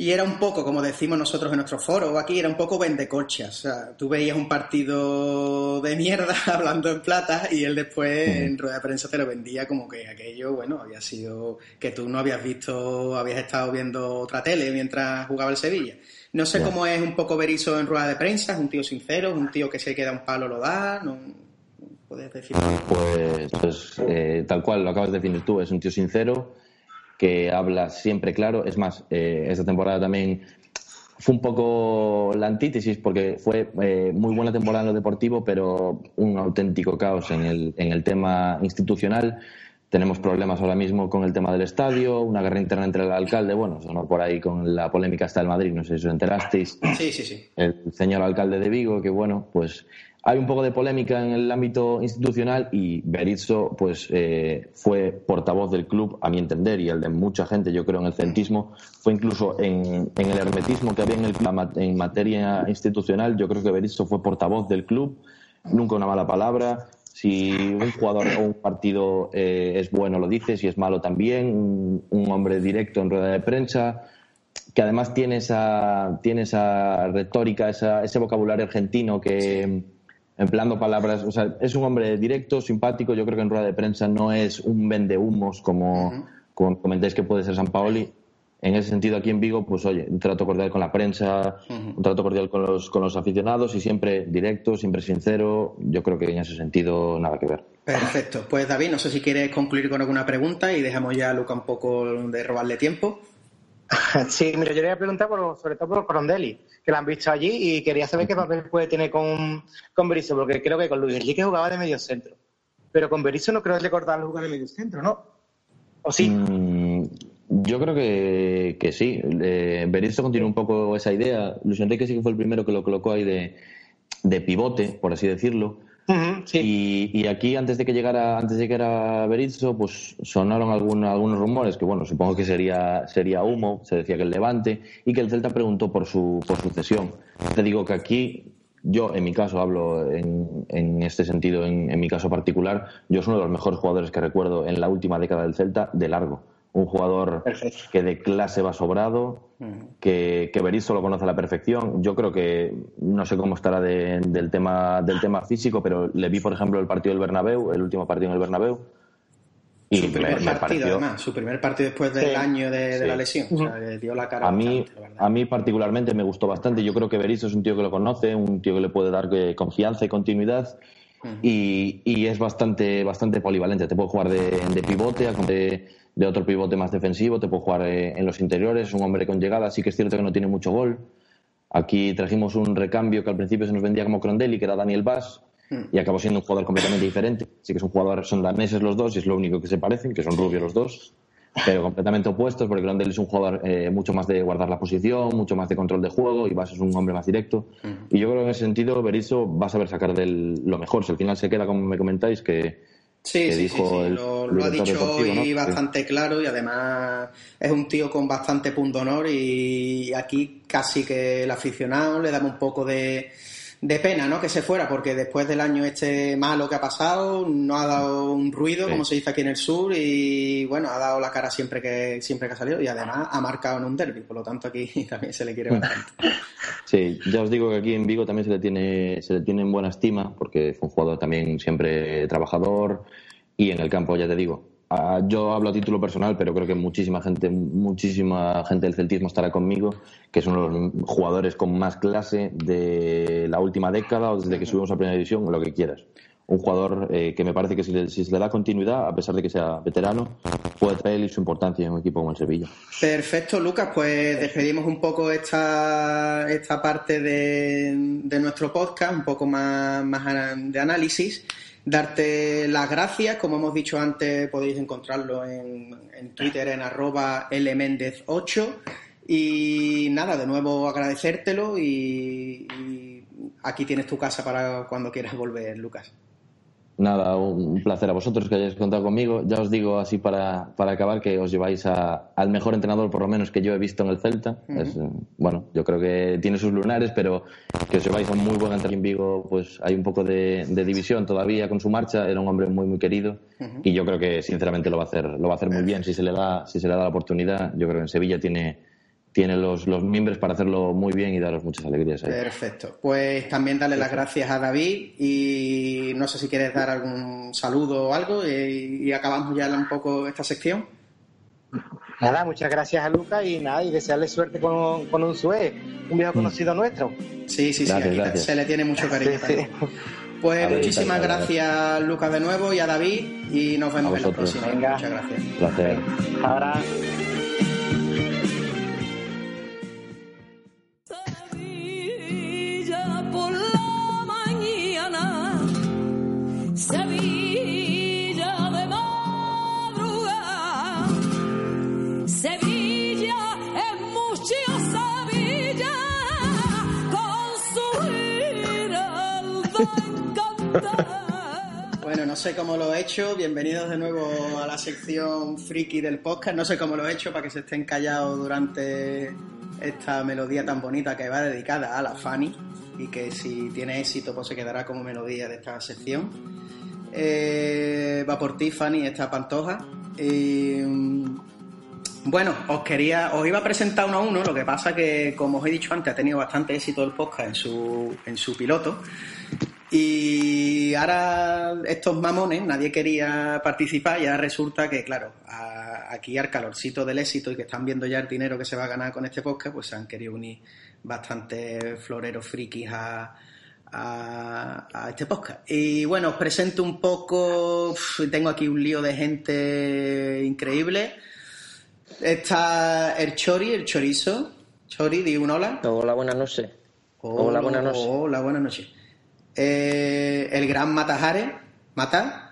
Speaker 1: y era un poco, como decimos nosotros en nuestro foro, aquí era un poco vendecochas. O sea, tú veías un partido de mierda hablando en plata y él después en rueda de prensa te lo vendía como que aquello, bueno, había sido que tú no habías visto, habías estado viendo otra tele mientras jugaba el Sevilla. No sé cómo es un poco Berizzo en rueda de prensa, es un tío sincero, es un tío que se queda un palo lo da, no puedes decir.
Speaker 2: Pues, pues eh, tal cual lo acabas de definir tú, es un tío sincero que habla siempre claro. Es más, eh, esta temporada también fue un poco la antítesis porque fue eh, muy buena temporada en lo deportivo, pero un auténtico caos en el, en el tema institucional. Tenemos problemas ahora mismo con el tema del estadio, una guerra interna entre el alcalde, bueno, sonó por ahí con la polémica hasta el Madrid, no sé si os enterasteis
Speaker 1: Sí, sí, sí.
Speaker 2: el señor alcalde de Vigo, que bueno, pues hay un poco de polémica en el ámbito institucional y Berizzo pues eh, fue portavoz del club, a mi entender, y el de mucha gente, yo creo, en el centismo, fue incluso en, el hermetismo que había en el materia institucional, yo creo que Berizzo fue portavoz del club, nunca una mala palabra. Si un jugador o un partido eh, es bueno, lo dice, si es malo también, un, un hombre directo en rueda de prensa que además tiene esa, tiene esa retórica, esa, ese vocabulario argentino que, empleando palabras, o sea, es un hombre directo, simpático, yo creo que en rueda de prensa no es un vende humos como, como comentáis que puede ser San Paoli. En ese sentido, aquí en Vigo, pues oye, un trato cordial con la prensa, un trato cordial con los, con los aficionados y siempre directo, siempre sincero. Yo creo que en ese sentido nada que ver.
Speaker 1: Perfecto. Pues David, no sé si quieres concluir con alguna pregunta y dejamos ya a Luca un poco de robarle tiempo.
Speaker 3: Sí, mira, yo le voy a preguntar por, sobre todo por Corondelli, que la han visto allí y quería saber qué papel puede tener con, con Berizzo, porque creo que con Luis Enrique jugaba de medio centro. Pero con Berizzo no creo recordar jugar de medio centro, ¿no? ¿O sí?
Speaker 2: Mm, yo creo que, que sí. Eh, Berizzo continuó un poco esa idea. Luis Enrique sí que fue el primero que lo colocó ahí de, de pivote, por así decirlo. Y, aquí, antes de que llegara, antes de que era Berizzo, pues sonaron algún- algunos rumores que, bueno, supongo que sería, sería humo, se decía que el Levante, y que el Celta preguntó por su, por su cesión. Te digo que aquí, yo en mi caso hablo en, en este sentido, en, en mi caso particular, yo soy uno de los mejores jugadores que recuerdo en la última década del Celta, de largo. Un jugador
Speaker 3: Perfecto.
Speaker 2: que de clase va sobrado, que, que Berizzo lo conoce a la perfección. Yo creo que no sé cómo estará de- del tema del tema físico, pero le vi, por ejemplo, el partido del Bernabéu, el último partido en el Bernabéu. Y
Speaker 1: su primer
Speaker 2: me- me
Speaker 1: partido,
Speaker 2: pareció-
Speaker 1: además, su primer partido después del
Speaker 3: Sí.
Speaker 1: año de, la lesión. O sea, le dio la cara
Speaker 2: a mí,
Speaker 1: bastante, la verdad.
Speaker 2: a mí particularmente me gustó bastante. Yo creo que Berizzo es un tío que lo conoce, un tío que le puede dar eh, confianza y continuidad. y, y es bastante, bastante polivalente. Te puede jugar de, de pivote, de, de otro pivote más defensivo, te puede jugar eh, en los interiores, es un hombre con llegada. Sí que es cierto que no tiene mucho gol. Aquí trajimos un recambio que al principio se nos vendía como Crondelli, que era Daniel Bass, y acabó siendo un jugador completamente diferente. Sí que es un jugador, son daneses los dos y es lo único que se parecen, que son rubios los dos, pero completamente opuestos, porque Crondelli es un jugador eh, mucho más de guardar la posición, mucho más de control de juego, y Bass es un hombre más directo. Y yo creo que en ese sentido Berizzo va a saber sacar del, lo mejor. Si al final se queda, como me comentáis, que,
Speaker 1: Sí, sí, sí,
Speaker 2: dijo
Speaker 1: sí,
Speaker 2: el
Speaker 1: Lo, lo ha dicho hoy
Speaker 2: ¿no?
Speaker 1: bastante claro y además es un tío con bastante punto honor y aquí casi que el aficionado le damos un poco de, de pena, ¿no? Que se fuera porque después del año este malo que ha pasado no ha dado un ruido,
Speaker 2: Sí.
Speaker 1: como se dice aquí en el sur y bueno, ha dado la cara siempre que siempre que ha salido y además ha marcado en un derby, por lo tanto aquí también se le quiere bastante.
Speaker 2: Sí, ya os digo que aquí en Vigo también se le tiene, se le tiene en buena estima, porque fue un jugador también siempre trabajador y en el campo, ya te digo. Ah, Yo hablo a título personal, pero creo que muchísima gente, muchísima gente del celtismo estará conmigo, que es uno de los jugadores con más clase de la última década o desde que subimos a primera división, o lo que quieras. Un jugador eh, que me parece que si, le- si se le da continuidad, a pesar de que sea veterano, puede traer su importancia en un equipo como el Sevilla.
Speaker 1: Perfecto, Lucas, pues despedimos un poco esta, esta parte de, de nuestro podcast, un poco más, más de análisis. Darte las gracias, como hemos dicho antes, podéis encontrarlo en, en Twitter en arroba lmendez8. Y nada, de nuevo agradecértelo y, y aquí tienes tu casa para cuando quieras volver, Lucas.
Speaker 2: Nada, un placer a vosotros que hayáis contado conmigo. Ya os digo así para, para acabar que os lleváis a- al mejor entrenador, por lo menos que yo he visto en el Celta. Es, eh, bueno, yo creo que tiene sus lunares, pero que os lleváis a un muy buen entrenador en Vigo, pues hay un poco de, de división todavía con su marcha. Era un hombre muy, muy querido y yo creo que sinceramente lo va a hacer, lo va a hacer muy bien si se le da, si se le da la oportunidad. Yo creo que en Sevilla tiene, tiene los, los miembros para hacerlo muy bien y daros muchas alegrías. ahí.
Speaker 1: Perfecto. Pues también darle las gracias a David y no sé si quieres dar algún saludo o algo y, y acabamos ya un poco esta sección.
Speaker 3: Nada, muchas gracias a Lucas y nada, y desearle suerte con, con un sue, un viejo conocido nuestro.
Speaker 1: Sí, sí, sí,
Speaker 2: Gracias,
Speaker 1: aquí
Speaker 2: gracias.
Speaker 1: se le tiene mucho cariño.
Speaker 3: Sí.
Speaker 1: Pues
Speaker 2: A
Speaker 1: muchísimas
Speaker 2: gracias.
Speaker 1: gracias Lucas de nuevo y a David y nos vemos en la próxima.
Speaker 3: Venga.
Speaker 1: Muchas gracias.
Speaker 2: Placer.
Speaker 3: Ahora.
Speaker 1: Sé cómo lo he hecho. Bienvenidos de nuevo a la sección friki del podcast. No sé cómo lo he hecho para que se estén callados durante esta melodía tan bonita que va dedicada a la Fanny y que si tiene éxito pues se quedará como melodía de esta sección. Eh, va por ti, Fanny, esta pantoja. Mm, bueno, os quería, os iba a presentar uno a uno, lo que pasa que, como os he dicho antes, ha tenido bastante éxito el podcast en su, en su piloto. Y ahora estos mamones, nadie quería participar y ahora resulta que, claro, a- aquí al calorcito del éxito y que están viendo ya el dinero que se va a ganar con este podcast, pues se han querido unir bastantes floreros frikis a, a, a este podcast. Y bueno, os presento un poco, uf, tengo aquí un lío de gente increíble. Está el Chori, el chorizo. Chori, di un hola.
Speaker 4: Hola, buenas noches. Hola, buenas noches.
Speaker 1: Hola, buenas noches. Eh, el gran Matajare, Mata,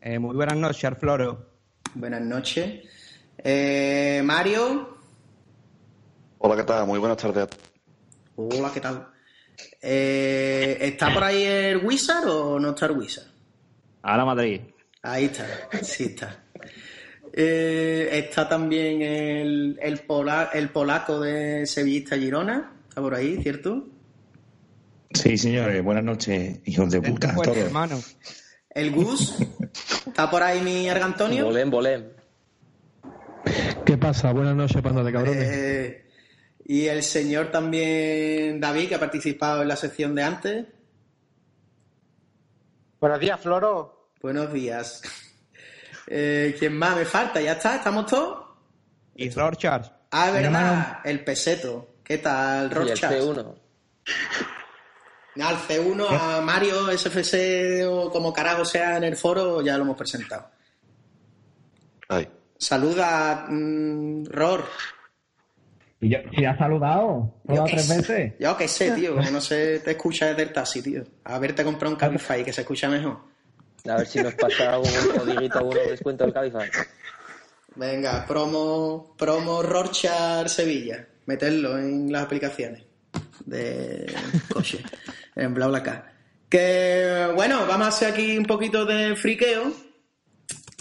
Speaker 5: Eh, muy buenas noches, Arfloro.
Speaker 1: buenas noches. Eh, Mario,
Speaker 6: Hola, ¿qué tal? Muy buenas tardes.
Speaker 1: hola, ¿qué tal? Eh, ¿Está por ahí el Wizard o no está el Wizard?
Speaker 6: Ahora Madrid.
Speaker 1: Ahí está, sí está. Eh, está también el, el, pola- el polaco de Sevillista Girona. Está por ahí, ¿cierto?
Speaker 7: Sí, señores, buenas noches, hijos de puta,
Speaker 5: Fuerte,
Speaker 7: todos.
Speaker 5: hermano.
Speaker 1: El Gus. ¿Está por ahí mi Argantonio?
Speaker 4: Bolén, bolén.
Speaker 8: ¿Qué pasa? Buenas noches, panda de cabrones.
Speaker 1: Eh, y el señor también David, que ha participado en la sección de antes.
Speaker 3: Buenos días, Floro.
Speaker 1: Buenos días. Eh, ¿Quién más me falta? ¿Ya está? ¿Estamos todos?
Speaker 5: Y Rorschach.
Speaker 1: Ah, verdad, el peseto. ¿Qué tal,
Speaker 4: Y el
Speaker 1: Rochas?
Speaker 4: C1.
Speaker 1: Al C1, a Mario, SFC o como carajo sea en el foro, ya lo hemos presentado.
Speaker 9: Ay,
Speaker 1: Saluda, mm, Ror.
Speaker 8: ¿Y yo, si has saludado?
Speaker 1: Yo
Speaker 8: ¿Todas
Speaker 1: qué
Speaker 8: tres
Speaker 1: sé.
Speaker 8: veces?
Speaker 1: Yo qué sé, tío, no se te escucha desde el taxi, tío. A ver, te comprado un Cabify que se escucha mejor.
Speaker 4: A ver si nos pasa un codiguito uno de descuento del Cabify.
Speaker 1: Venga, promo, promo Rorschach Sevilla. Meterlo en las aplicaciones de coche, en BlaBlaCar. Que bueno, vamos a hacer aquí un poquito de friqueo.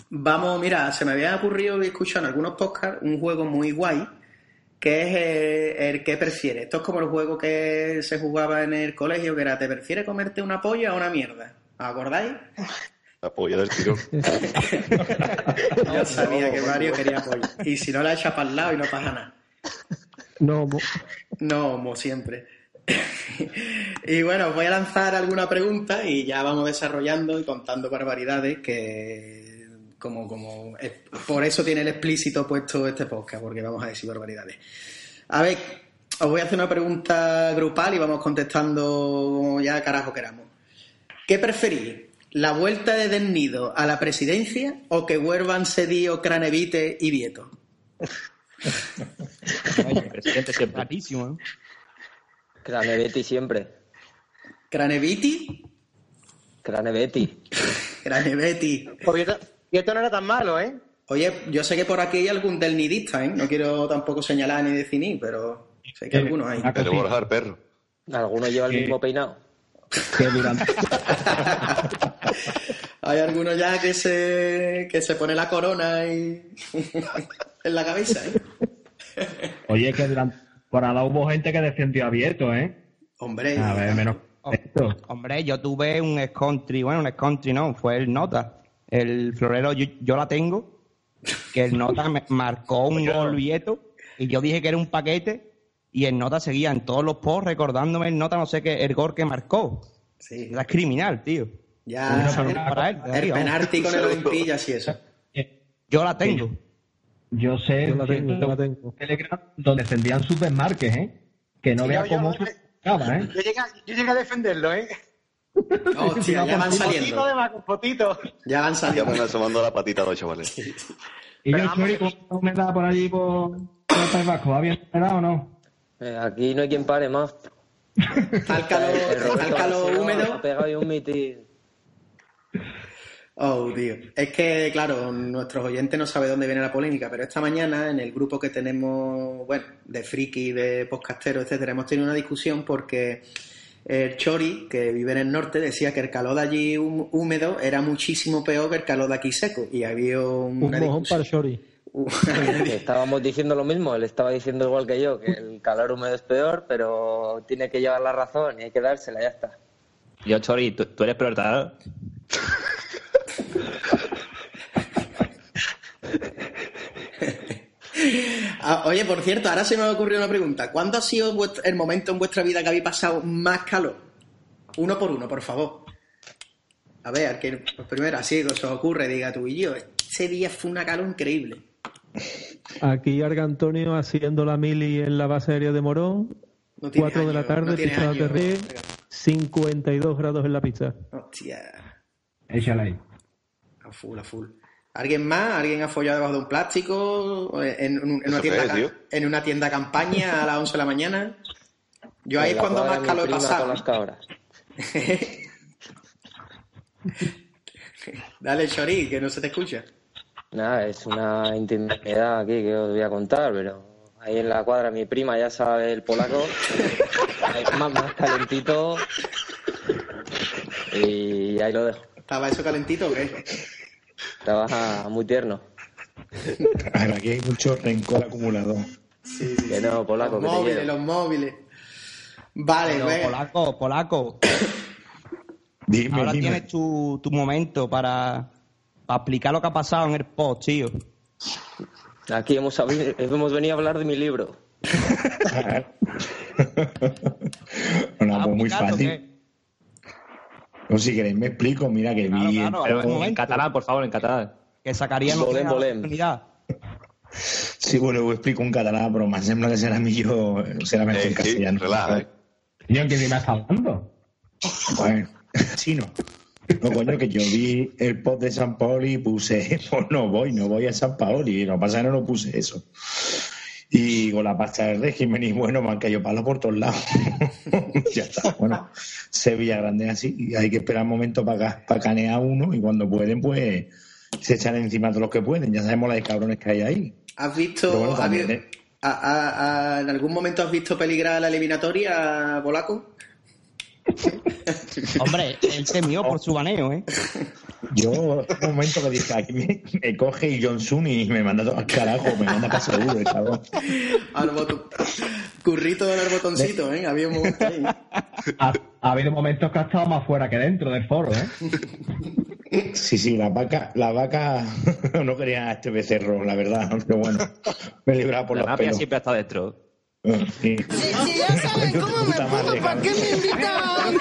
Speaker 1: Vamos, mira, se me había ocurrido y escuchado en algunos podcasts un juego muy guay que es el que prefiere. Esto es como el juego que se jugaba en el colegio, que era ¿te prefiere comerte una polla o una mierda? ¿Os acordáis?
Speaker 9: la polla del tirón.
Speaker 1: Yo sabía que Mario quería polla. Y si no la echa para el lado y no pasa nada.
Speaker 8: No, mo-
Speaker 1: No, como siempre. y bueno, os voy a lanzar alguna pregunta y ya vamos desarrollando y contando barbaridades que como, como es- por eso tiene el explícito puesto este podcast, porque vamos a decir barbaridades. A ver, os voy a hacer una pregunta grupal y vamos contestando como ya carajo queramos. ¿Qué preferís? ¿La vuelta de Desnido a la presidencia o que vuelvan Sedío, Cranevite y Vieto?
Speaker 6: Oye, presidente siempre.
Speaker 5: Rarísimo, ¿eh?
Speaker 4: Cranevetti siempre.
Speaker 1: ¿Craneviti?
Speaker 4: Cranevetti.
Speaker 1: Craneveti.
Speaker 3: Pues Vieto, Vieto no era tan malo, ¿eh?
Speaker 1: Oye, yo sé que por aquí hay algún del nidista, ¿eh? No quiero tampoco señalar ni definir, pero sé que algunos hay.
Speaker 9: Pero Borja, el perro.
Speaker 4: ¿Alguno lleva el mismo peinado?
Speaker 8: que durante,
Speaker 1: Hay algunos ya que se, que se pone la corona y... en la cabeza, ¿eh?
Speaker 8: oye, que durante la temporada hubo gente que defendió a Vieto, ¿eh?
Speaker 1: Hombre,
Speaker 8: A ver, menos esto.
Speaker 5: Hombre, yo tuve un ex-country, bueno, un ex-country no, fue el Nota. El florero, yo, yo la tengo, que el Nota me marcó un gol vieto y yo dije que era un paquete y el Nota seguía en todos los posts recordándome el Nota, no sé qué, el gol que marcó.
Speaker 1: sí.
Speaker 5: Era criminal, tío.
Speaker 1: Ya
Speaker 5: para él,
Speaker 1: el penalti con el Olimpillas y eso.
Speaker 5: Yo la tengo.
Speaker 8: Yo sé,
Speaker 10: Yo la tengo,
Speaker 8: cierto
Speaker 10: yo la tengo.
Speaker 8: Telegram donde defendían sus desmarques, ¿eh? Que no
Speaker 3: Sí,
Speaker 8: vea
Speaker 3: yo- yo-
Speaker 8: cómo se acaba, ¿eh?
Speaker 3: Yo llegué, a- yo llegué a defenderlo, ¿eh?
Speaker 1: Hostia, ya van
Speaker 3: Fotito
Speaker 1: saliendo.
Speaker 3: de con fotito.
Speaker 1: Ya van
Speaker 9: Ya
Speaker 1: saliendo.
Speaker 9: van asomando la patita los chavales.
Speaker 8: Y
Speaker 3: Pero
Speaker 8: yo, Chori, ¿cómo la humedad por allí por, por el País Vasco? ¿Va bien humedad o no?
Speaker 4: Eh, aquí no hay quien pare más.
Speaker 1: Está el calor,
Speaker 4: El
Speaker 1: está el
Speaker 4: Roberto
Speaker 1: calor húmedo.
Speaker 4: Ha pegado ahí un mitin.
Speaker 1: Oh, tío. Es que, claro, nuestros oyentes no saben dónde viene la polémica, pero esta mañana en el grupo que tenemos, bueno, de friki, de podcasteros, etcétera, hemos tenido una discusión porque el Chori, que vive en el norte, decía que el calor de allí hú- húmedo era muchísimo peor que el calor de aquí seco. Y había
Speaker 10: Un
Speaker 1: una
Speaker 10: mojón para.
Speaker 4: Que estábamos diciendo lo mismo, él estaba diciendo igual que yo, que el calor húmedo es peor, pero tiene que llevar la razón y hay que dársela, ya está.
Speaker 6: Yo, Chori, ¿tú, tú eres prioridad?
Speaker 1: Ah, oye, por cierto, ahora se me ha ocurrido una pregunta. ¿Cuándo ha sido el momento en vuestra vida que habéis pasado más calor? Uno por uno, por favor. A ver, que pues primero así que se os ocurre, diga tú y yo. Ese día fue una calor increíble.
Speaker 10: Aquí Arga Antonio haciendo la mili en la base aérea de Morón.
Speaker 1: No tiene
Speaker 10: 4 de la tarde,
Speaker 1: no
Speaker 10: pista de
Speaker 1: años.
Speaker 10: aterriz, 52 grados en la pista.
Speaker 1: Hostia,
Speaker 8: Échala ahí.
Speaker 1: A full, a full. ¿Alguien más? ¿Alguien ha follado debajo de un plástico? ¿En, un- en una, tienda, en una tienda campaña a las 11 de la mañana? Yo ahí es cuando
Speaker 4: cuadra
Speaker 1: más calor he pasado.
Speaker 4: Con las cabras.
Speaker 1: Dale, Chori, que no se te escucha.
Speaker 4: Nada, es una intimidad aquí que os voy a contar, pero Ahí en la cuadra, mi prima ya sabe el polaco. Más, más calentito. Y ahí lo dejo.
Speaker 1: ¿Estaba eso calentito o qué?
Speaker 4: Trabaja muy tierno.
Speaker 7: A ver, aquí hay mucho rencor acumulado.
Speaker 1: Sí, sí.
Speaker 4: Que no, polaco,
Speaker 1: Los
Speaker 4: que
Speaker 1: móviles, los móviles. Vale,
Speaker 5: Pero,
Speaker 1: pues.
Speaker 5: polaco, polaco.
Speaker 7: Dime,
Speaker 5: Ahora
Speaker 7: dime.
Speaker 5: tienes tu, tu momento para, para explicar lo que ha pasado en el post, tío.
Speaker 4: Aquí hemos, venido a hablar de mi libro.
Speaker 7: Bueno,
Speaker 5: ¿Ah,
Speaker 7: pues muy fácil.
Speaker 5: Qué?
Speaker 7: O si queréis me explico, mira que
Speaker 5: Claro,
Speaker 7: vi...
Speaker 5: claro,
Speaker 6: en
Speaker 5: momento.
Speaker 6: catalán, por favor, en catalán.
Speaker 5: Que sacaría no
Speaker 4: Volem, volem.
Speaker 5: oportunidad.
Speaker 7: Sí, bueno, ho explico en català, però em sembla que serà millor, serà mejor
Speaker 9: Eh,
Speaker 7: en
Speaker 9: sí,
Speaker 7: castellano.
Speaker 9: relaja, eh.
Speaker 8: ¿qué me está hablando?
Speaker 7: Bueno, sí, no. No, coño, que yo vi el post de San Paoli y puse, pues no voy, no voy a San Paoli. Lo que pasa es que no lo puse eso. Y con la pasta del régimen, y bueno, me han caído palos por todos lados. ya está. Bueno, Sevilla Grande así. Y hay que esperar un momento para canear uno y cuando pueden, pues se echan encima de los que pueden. Ya sabemos las cabrones que hay ahí.
Speaker 1: ¿Has visto,
Speaker 7: bueno, también, ¿eh?
Speaker 1: a- a- a- en algún momento has visto peligrar la eliminatoria, Polaco?
Speaker 5: Hombre, él temió por su baneo, ¿eh?
Speaker 7: Yo, un momento que dije, aquí me, me coge y Johnson y me manda todo al carajo, me manda para seguro, el cabrón.
Speaker 1: Al botón. Currito del botoncito, ¿eh? Había un momento ahí.
Speaker 8: Ha, ha habido momentos que ha estado más fuera que dentro del foro, ¿eh?
Speaker 7: Sí, sí, la vaca, la vaca no quería a este becerro, la verdad, pero bueno, me libraba por
Speaker 6: La
Speaker 7: los pelos.
Speaker 6: siempre está dentro.
Speaker 7: Sí.
Speaker 11: Si ya saben cómo me pongo, ¿para qué me invitan?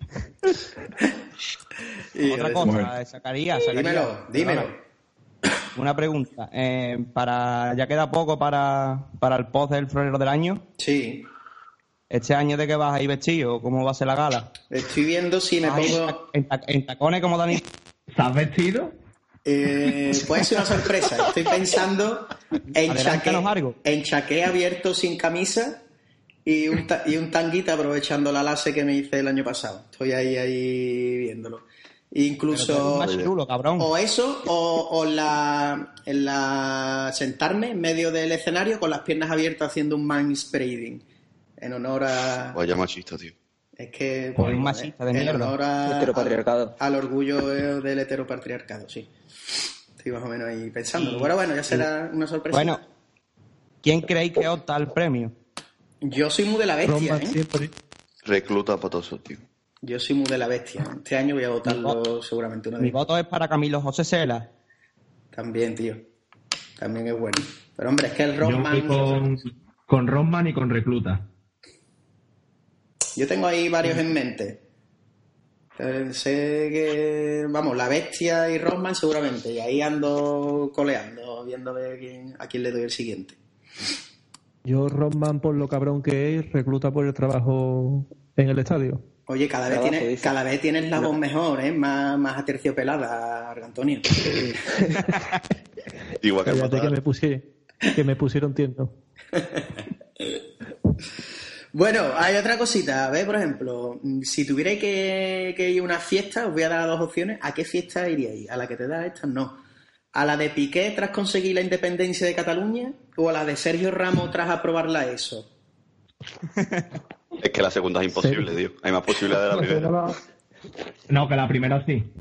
Speaker 1: Y
Speaker 5: Otra cosa,
Speaker 7: Bueno.
Speaker 5: sacaría, sacaría.
Speaker 1: Dímelo, dímelo.
Speaker 5: Una pregunta. eh, para Ya queda poco para, para el post del florero del año.
Speaker 1: Sí.
Speaker 5: ¿Este año de qué vas a ir vestido? ¿Cómo va a ser la gala?
Speaker 1: Estoy viendo si me
Speaker 5: ¿Vas a ir
Speaker 1: pongo.
Speaker 5: en tacones como Dani?
Speaker 8: ¿Estás vestido?
Speaker 1: Eh, puede ser una sorpresa. Estoy pensando en chaqué, en chaqué abierto sin camisa y un, ta- y un tanguita aprovechando la lase que me hice el año pasado. Estoy ahí, ahí viéndolo. Incluso.
Speaker 5: Más chulo, cabrón.
Speaker 1: O eso, o, o la, en la sentarme en medio del escenario con las piernas abiertas haciendo un manspreading. En honor a.
Speaker 9: Vaya machista, tío.
Speaker 1: Es que.
Speaker 5: Pues un machista de
Speaker 1: en
Speaker 5: mierda.
Speaker 1: honor a-
Speaker 4: Heteropatriarcado.
Speaker 1: Al, al orgullo eh, del heteropatriarcado, sí. Estoy más o menos ahí pensándolo. Bueno, bueno, ya será una sorpresa.
Speaker 5: Bueno, ¿quién creéis que opta al premio?
Speaker 1: Yo soy muy de la bestia,
Speaker 10: Roma
Speaker 1: ¿eh?
Speaker 10: siempre.
Speaker 9: Recluta patoso, tío.
Speaker 1: Yo soy muy de la bestia. Este año voy a votarlo seguramente una
Speaker 5: Mi
Speaker 1: vez.
Speaker 5: voto es para Camilo José Sela.
Speaker 1: También, tío. También es bueno. Pero hombre, es que el
Speaker 8: Yo
Speaker 1: Rockman.
Speaker 8: con, con Rockman y con Recluta.
Speaker 1: Yo tengo ahí varios en mente. Eh, sé que, vamos, la bestia y Rockman seguramente. Y ahí ando coleando, viendo a, quién- a quién le doy el siguiente.
Speaker 10: Yo, Rodman, por lo cabrón que es, recluta por el trabajo en el estadio.
Speaker 1: Oye, cada vez,
Speaker 4: Trabajo,
Speaker 1: tienes,
Speaker 4: dice.
Speaker 1: cada vez tienes la voz mejor, ¿eh? Más, más aterciopelada, Antonio.
Speaker 9: Igual que
Speaker 10: que me, pusie- que me pusieron tiempo.
Speaker 1: Bueno, hay otra cosita. A ver, por ejemplo, mm, si tuvierais que, que ir a una fiesta, os voy a dar dos opciones. ¿A qué fiesta iríais? ¿A la que te da esta? No. ¿A la de Piqué tras conseguir la independencia de Cataluña? ¿O a la de Sergio Ramos tras aprobar la ESO?
Speaker 9: Es que la segunda es imposible, tío. Hay más posibilidades de la primera.
Speaker 8: No, que la primera sí.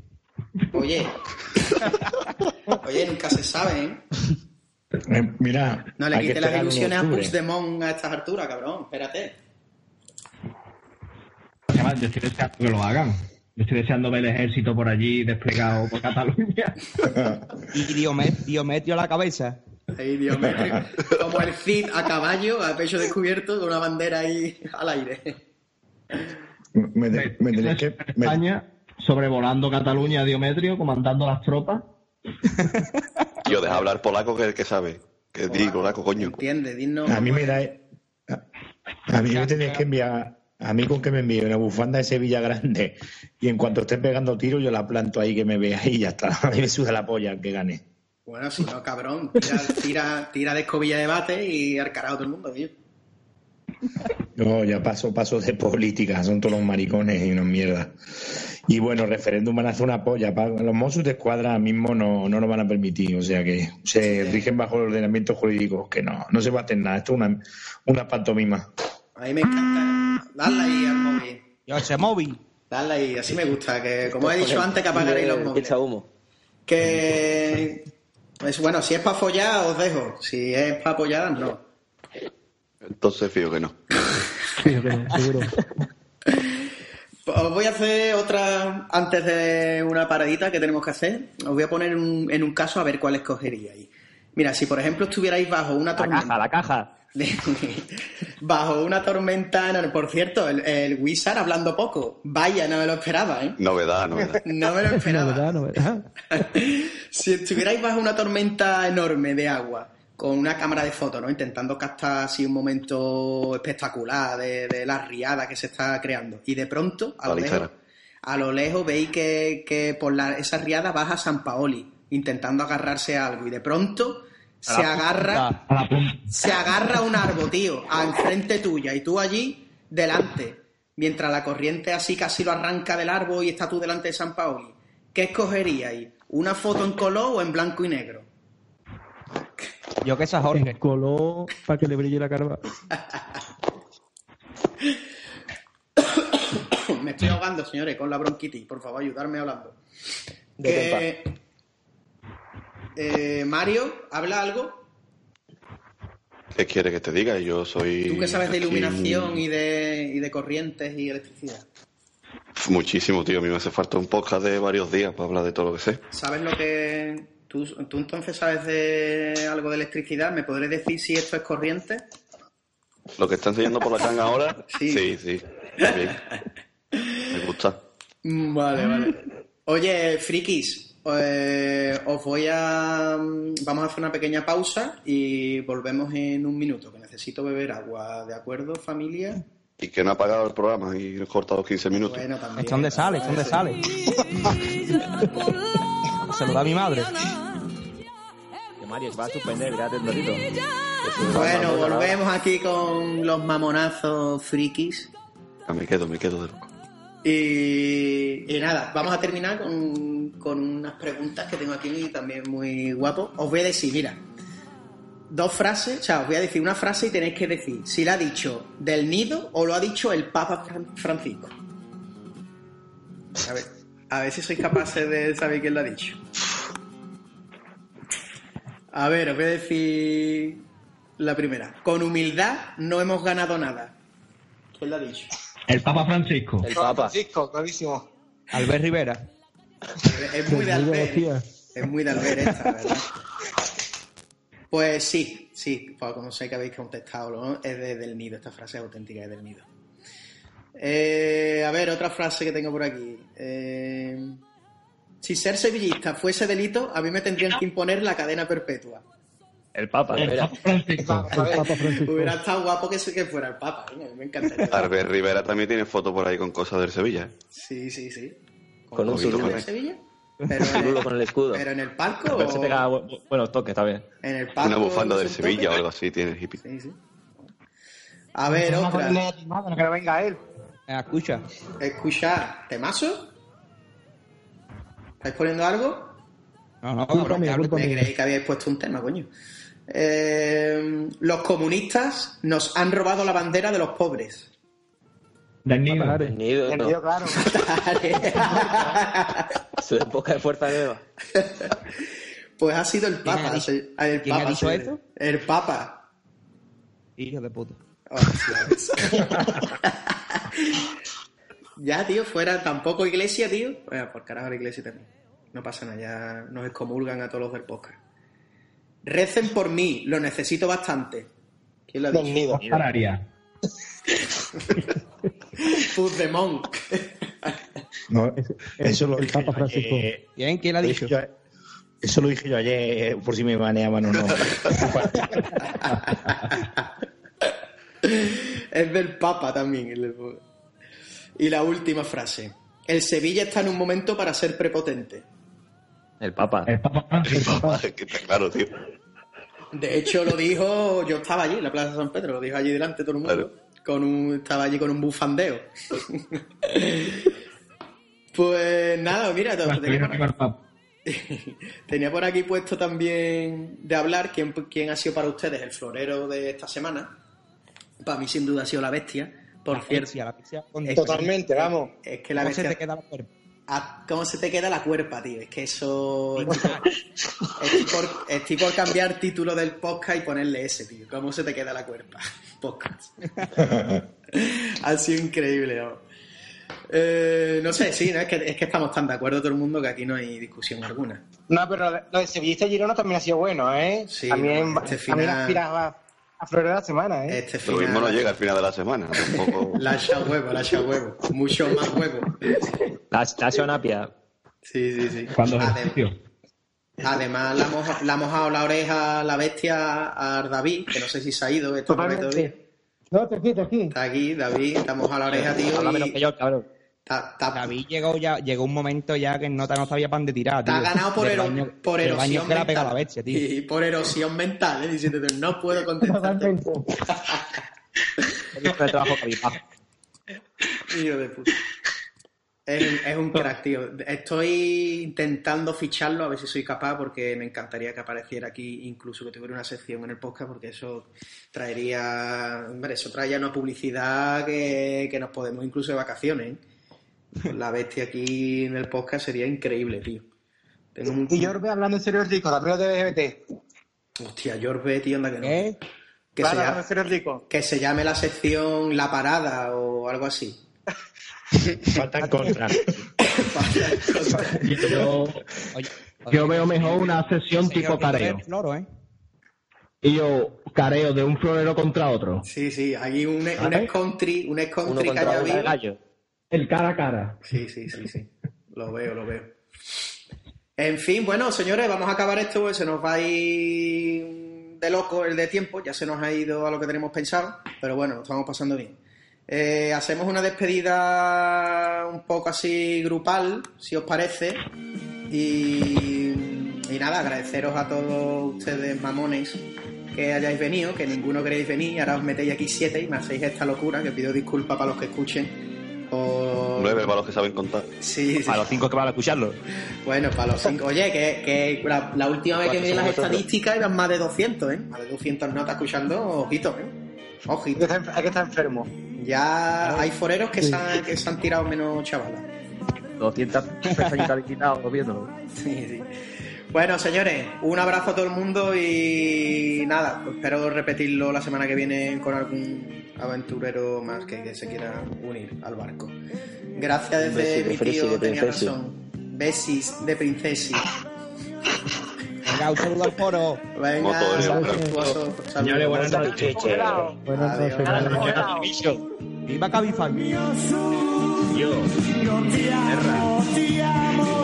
Speaker 1: Oye. Oye, nunca se sabe, ¿eh?
Speaker 7: Eh, Mira,
Speaker 1: No le quites las
Speaker 7: de
Speaker 1: ilusiones a. Puigdemont a estas alturas, cabrón. Espérate.
Speaker 8: Además, yo estoy deseando que lo hagan. Yo estoy deseando ver el ejército por allí desplegado por Cataluña.
Speaker 5: Y Diomet- Diometrio a la cabeza.
Speaker 1: Ahí, Dios mío. Como el Cid a caballo, a pecho descubierto, con una bandera ahí al aire.
Speaker 7: Me, te- me tenéis que... me-
Speaker 8: España sobrevolando Cataluña, Diometrio, comandando las tropas.
Speaker 9: Tío, deja hablar polaco que el que sabe. Que di polaco, coño.
Speaker 1: ¿Entiendes? Dinos.
Speaker 7: A mí me da... A, mí me tenéis que enviar... A mí con que me envíe una bufanda de Sevilla grande y en cuanto esté pegando tiros yo la planto ahí que me vea y ya está. A mí me suda la polla el que gane.
Speaker 1: Bueno, si no, cabrón, tira, tira, tira de escobilla de bate y al carajo todo el mundo, tío.
Speaker 7: No, ya paso, paso de política, son todos los maricones y unos mierdas. Y bueno, referéndum van a hacer una polla. Los Mossos de Escuadra mismo no, no lo van a permitir, o sea que se rigen bajo el ordenamiento jurídico, que no, no se va a hacer nada. Esto es una, una pantomima.
Speaker 1: A mí me encanta. Dale ahí al móvil.
Speaker 5: Yo ese móvil.
Speaker 1: Dale ahí, así me gusta. Que como he dicho antes, que apagaréis los móviles.
Speaker 4: Echa humo.
Speaker 1: Que. Es, bueno, si es para follar, os dejo. Si es para apoyar, no.
Speaker 9: Entonces fío que no.
Speaker 10: Fijo que no, seguro.
Speaker 1: Os voy a hacer otra antes de una paradita que tenemos que hacer. Os voy a poner un- en un caso a ver cuál escogeríais. Mira, si por ejemplo estuvierais bajo una
Speaker 6: La
Speaker 1: tormenta.
Speaker 6: caja, la caja.
Speaker 1: bajo una tormenta. no, por cierto, el, el Wizard hablando poco. Vaya, no me lo esperaba, ¿eh?
Speaker 9: Novedad, novedad.
Speaker 1: No me lo esperaba.
Speaker 10: Novedad, novedad.
Speaker 1: Si estuvierais bajo una tormenta enorme de agua, con una cámara de fotos, ¿no? Intentando captar así un momento espectacular de, de la riada que se está creando. Y de pronto, a lo lejos, a lo lejos veis que, que por la, esa riada baja San Paoli, intentando agarrarse a algo. Y de pronto se
Speaker 6: la
Speaker 1: agarra, se agarra a un árbol, tío, a enfrente tuya, y tú allí delante, mientras la corriente así casi lo arranca del árbol y está tú delante de San Paoli. ¿Qué escogeríais? ¿Una foto en color o en blanco y negro?
Speaker 5: Yo que esa Jorge.
Speaker 10: Color para que le brille la cara.
Speaker 1: Me estoy ahogando, señores, con la bronquitis. Por favor, ayudarme hablando. Que- eh, Mario, ¿habla algo?
Speaker 9: ¿Qué quiere que te diga? Yo soy.
Speaker 1: Tú que sabes de
Speaker 9: aquí
Speaker 1: iluminación y de, y de corrientes y electricidad.
Speaker 9: Muchísimo, tío. A mí me hace falta un podcast de varios días para hablar de todo lo que sé.
Speaker 1: ¿Sabes lo que... Tú, tú entonces sabes de algo de electricidad? ¿Me podrés decir si esto es corriente?
Speaker 9: Lo que está enseñando por la canga ahora.
Speaker 1: Sí.
Speaker 9: Sí, sí. Está bien. Me gusta.
Speaker 1: Mm, Vale, vale. Oye, frikis, eh, os voy a... Vamos a hacer una pequeña pausa y volvemos en un minuto, que necesito beber agua. ¿De acuerdo, familia?
Speaker 9: Y que no ha pagado el programa y nos corta los 15 minutos.
Speaker 1: Bueno, también.
Speaker 5: ¿Esto dónde sale? ¿Esto dónde sale? Se lo da a mi madre.
Speaker 6: Que Mario, va a suspender, un ratito.
Speaker 1: Bueno, volvemos aquí con los mamonazos frikis.
Speaker 9: Ah, me quedo, me quedo de loco.
Speaker 1: Y, y nada, vamos a terminar con, con unas preguntas que tengo aquí también muy guapo. Os voy a decir, mira, dos frases, o sea, os voy a decir una frase y tenéis que decir si la ha dicho del nido o lo ha dicho el Papa Fran- Francisco. A ver, a ver si sois capaces de saber quién lo ha dicho. A ver, os voy a decir la primera. Con humildad no hemos ganado nada. ¿Quién lo ha dicho?
Speaker 8: El Papa Francisco.
Speaker 4: El Papa.
Speaker 3: Francisco, clarísimo.
Speaker 5: Albert Rivera.
Speaker 1: Es muy de
Speaker 10: Muy
Speaker 1: Albert. Es muy de Albert esta, ¿verdad? Pues sí, sí, pues como sé que habéis contestado, ¿no? es de, del nido, esta frase es auténtica, es del nido. Eh, a ver, otra frase que tengo por aquí. Eh, si ser sevillista fuese delito, a mí me tendrían que imponer la cadena perpetua.
Speaker 6: El Papa.
Speaker 8: El Papa Francisco.
Speaker 10: El Papa Francisco.
Speaker 1: Hubiera estado guapo que, se- que fuera el Papa, ¿eh? Me encantaría.
Speaker 9: Albert Rivera también tiene fotos por ahí con cosas del Sevilla. ¿eh?
Speaker 1: Sí, sí, sí.
Speaker 4: Con un
Speaker 9: Poquito
Speaker 4: zulo.
Speaker 9: con
Speaker 1: ¿De
Speaker 9: él.
Speaker 1: Sevilla? Pero en,
Speaker 4: Zulo
Speaker 1: el,
Speaker 4: con el escudo.
Speaker 1: pero en el palco
Speaker 6: A ver si
Speaker 1: o
Speaker 6: pega bu- buenos toques, está bien.
Speaker 1: en el palco.
Speaker 9: Una bufanda del Sevilla o algo así tiene el hippie.
Speaker 1: Sí, sí. A ver, otra.
Speaker 3: madre, que no venga él.
Speaker 5: Escucha.
Speaker 1: Escuchar, ¿temazo? ¿Estáis poniendo algo?
Speaker 5: No, no,
Speaker 10: culpa
Speaker 1: Me creéis que habíais puesto un tema, coño. Eh, los comunistas nos han robado la bandera de los pobres.
Speaker 8: Del nido.
Speaker 4: No.
Speaker 3: claro.
Speaker 4: Su época de fuerza de Eva.
Speaker 1: pues ha sido el
Speaker 5: ¿Quién ha
Speaker 1: Papa.
Speaker 5: dicho-
Speaker 1: se- el
Speaker 5: quién ha dicho esto?
Speaker 1: El Papa.
Speaker 5: Hijo de puta.
Speaker 1: Hostias. ya, tío, fuera tampoco iglesia, tío. Bueno, por carajo la iglesia también. No pasa nada, ya nos excomulgan a todos los del podcast. Recen por mí, lo necesito bastante. ¿Quién lo ha dicho?
Speaker 3: nido.
Speaker 8: Oscar Arias.
Speaker 1: Puigdemont.
Speaker 7: No, eso lo dije
Speaker 10: Papa
Speaker 7: yo
Speaker 10: Francisco.
Speaker 7: ayer.
Speaker 5: ¿Quién? ¿Quién lo ha dicho?
Speaker 7: yo- Eso lo dije yo ayer, por si me baneaban o no.
Speaker 1: es del Papa también. el Y la última frase. El Sevilla está en un momento para ser prepotente.
Speaker 6: El Papa.
Speaker 8: El Papa Francisco.
Speaker 9: que está claro, tío.
Speaker 1: De hecho, lo dijo, yo estaba allí en la Plaza de San Pedro, lo dijo allí delante todo el mundo.
Speaker 9: Claro.
Speaker 1: con un, estaba allí con un bufandeo. pues nada, mira,
Speaker 8: Las
Speaker 1: tenía por, tenía por aquí puesto también de hablar quién, quién ha sido para ustedes el florero de esta semana. Para mí, sin duda, ha sido la bestia. Por
Speaker 5: La
Speaker 1: cierto,
Speaker 5: bestia, la bestia con-
Speaker 1: es-
Speaker 3: Totalmente, vamos.
Speaker 1: Es que la
Speaker 5: ¿Cómo se
Speaker 1: bestia.
Speaker 5: te queda la cuerpo?
Speaker 1: Ah, ¿Cómo se te queda la cuerpa, tío? Es que eso. Estoy por, estoy por cambiar título del podcast y ponerle ese, tío. ¿Cómo se te queda la cuerpa? Podcast. ha sido increíble, ¿no? Eh, no sé, sí, ¿no? Es, que, es que estamos tan de acuerdo todo el mundo que aquí no hay discusión alguna.
Speaker 3: No, pero lo de Sevillista Girona también ha sido bueno, ¿eh?
Speaker 1: Sí,
Speaker 3: también,
Speaker 1: no, este
Speaker 3: también aspiraba a Florero de la semana, ¿eh?
Speaker 1: Este
Speaker 9: Lo mismo no
Speaker 1: final.
Speaker 9: llega al final de la semana. Tampoco.
Speaker 1: La echa huevo, la echa huevo. Mucho más huevo.
Speaker 6: La, la Sonapia.
Speaker 1: Sí, sí, sí.
Speaker 8: Cuando.
Speaker 1: Además, le ha, moja- le ha mojado la oreja la bestia a David, que no sé si se ha ido. Esto.
Speaker 3: Totalmente. No, te aquí, te aquí.
Speaker 1: Está aquí, David, te ha mojado la oreja, tío.
Speaker 6: Habla
Speaker 1: y
Speaker 6: menos que yo, cabrón.
Speaker 1: Ta- ta-
Speaker 5: David llegó ya, llegó un momento ya que nota no sabía pan de tirar,
Speaker 1: ha ganado por, ero-
Speaker 5: baño-
Speaker 1: por erosión
Speaker 5: que le ha pegado
Speaker 1: mental.
Speaker 5: la bestia, tío.
Speaker 1: Y por erosión mental, ¿eh? diciendo no puedo contestarte. Hijo de puta. Es, un- es un crack, tío. Estoy intentando ficharlo a ver si soy capaz, porque me encantaría que apareciera aquí, incluso que tuviera una sección en el podcast, porque eso traería. Hombre, eso traería una publicidad que, que nos podemos incluso de vacaciones. ¿eh? Pues La bestia aquí en el podcast sería increíble, tío. Tengo.
Speaker 3: Y Jorbe hablando en serio rico, lo de BBT.
Speaker 1: Hostia, Jorbe, tío, anda que no.
Speaker 5: ¿Eh?
Speaker 1: Que,
Speaker 3: Claro,
Speaker 1: se llame,
Speaker 3: en serio rico.
Speaker 1: que se llame la sección La Parada o algo así.
Speaker 7: Faltan contras.
Speaker 8: Yo,
Speaker 5: Oye,
Speaker 8: yo veo mejor una sesión
Speaker 5: señor
Speaker 8: tipo careo.
Speaker 5: Floro, ¿eh?
Speaker 8: Y yo, careo de un florero contra otro.
Speaker 1: Sí, sí, hay un, un
Speaker 8: ¿Vale?
Speaker 1: ex-country, un
Speaker 4: Uno
Speaker 8: El cara a cara.
Speaker 1: Sí, sí, sí, sí. Lo veo, lo veo. En fin, bueno, señores, vamos a acabar esto, se nos va a ir de loco el de tiempo, ya se nos ha ido a lo que tenemos pensado, pero bueno, lo estamos pasando bien. Eh, hacemos una despedida un poco así grupal, si os parece, y, y nada, agradeceros a todos ustedes mamones que hayáis venido, que ninguno queréis venir, ahora os metéis aquí siete y me hacéis esta locura, que pido disculpas para los que escuchen. Por...
Speaker 9: Nueve para los que saben contar.
Speaker 1: Sí, sí.
Speaker 6: A los cinco que van a escucharlo.
Speaker 1: Bueno, para los cinco. Oye, que, que la, la última vez que
Speaker 4: ¿Cuántos
Speaker 1: miré las estadísticas eran más de 200, ¿eh? Más de 200 notas escuchando, ojito, ¿eh? Ojito.
Speaker 3: hay que estar enfermo.
Speaker 1: Ya hay foreros que se han, que se han tirado menos chavalas.
Speaker 6: 200 pestañitas visitados viéndolo.
Speaker 1: Sí, sí. Bueno, señores, un abrazo a todo el mundo y nada, pues espero repetirlo la semana que viene con algún aventurero más que, que se quiera unir al barco. Gracias desde mi tío,
Speaker 4: de
Speaker 1: tenía razón. Besis de princesi.
Speaker 5: Venga, un saludo al foro.
Speaker 1: Venga, respetuoso,
Speaker 8: Señores, buenas noches.
Speaker 10: Buenas noches.
Speaker 5: Viva Cabify.
Speaker 8: Yo.
Speaker 12: Yo te amo, te amo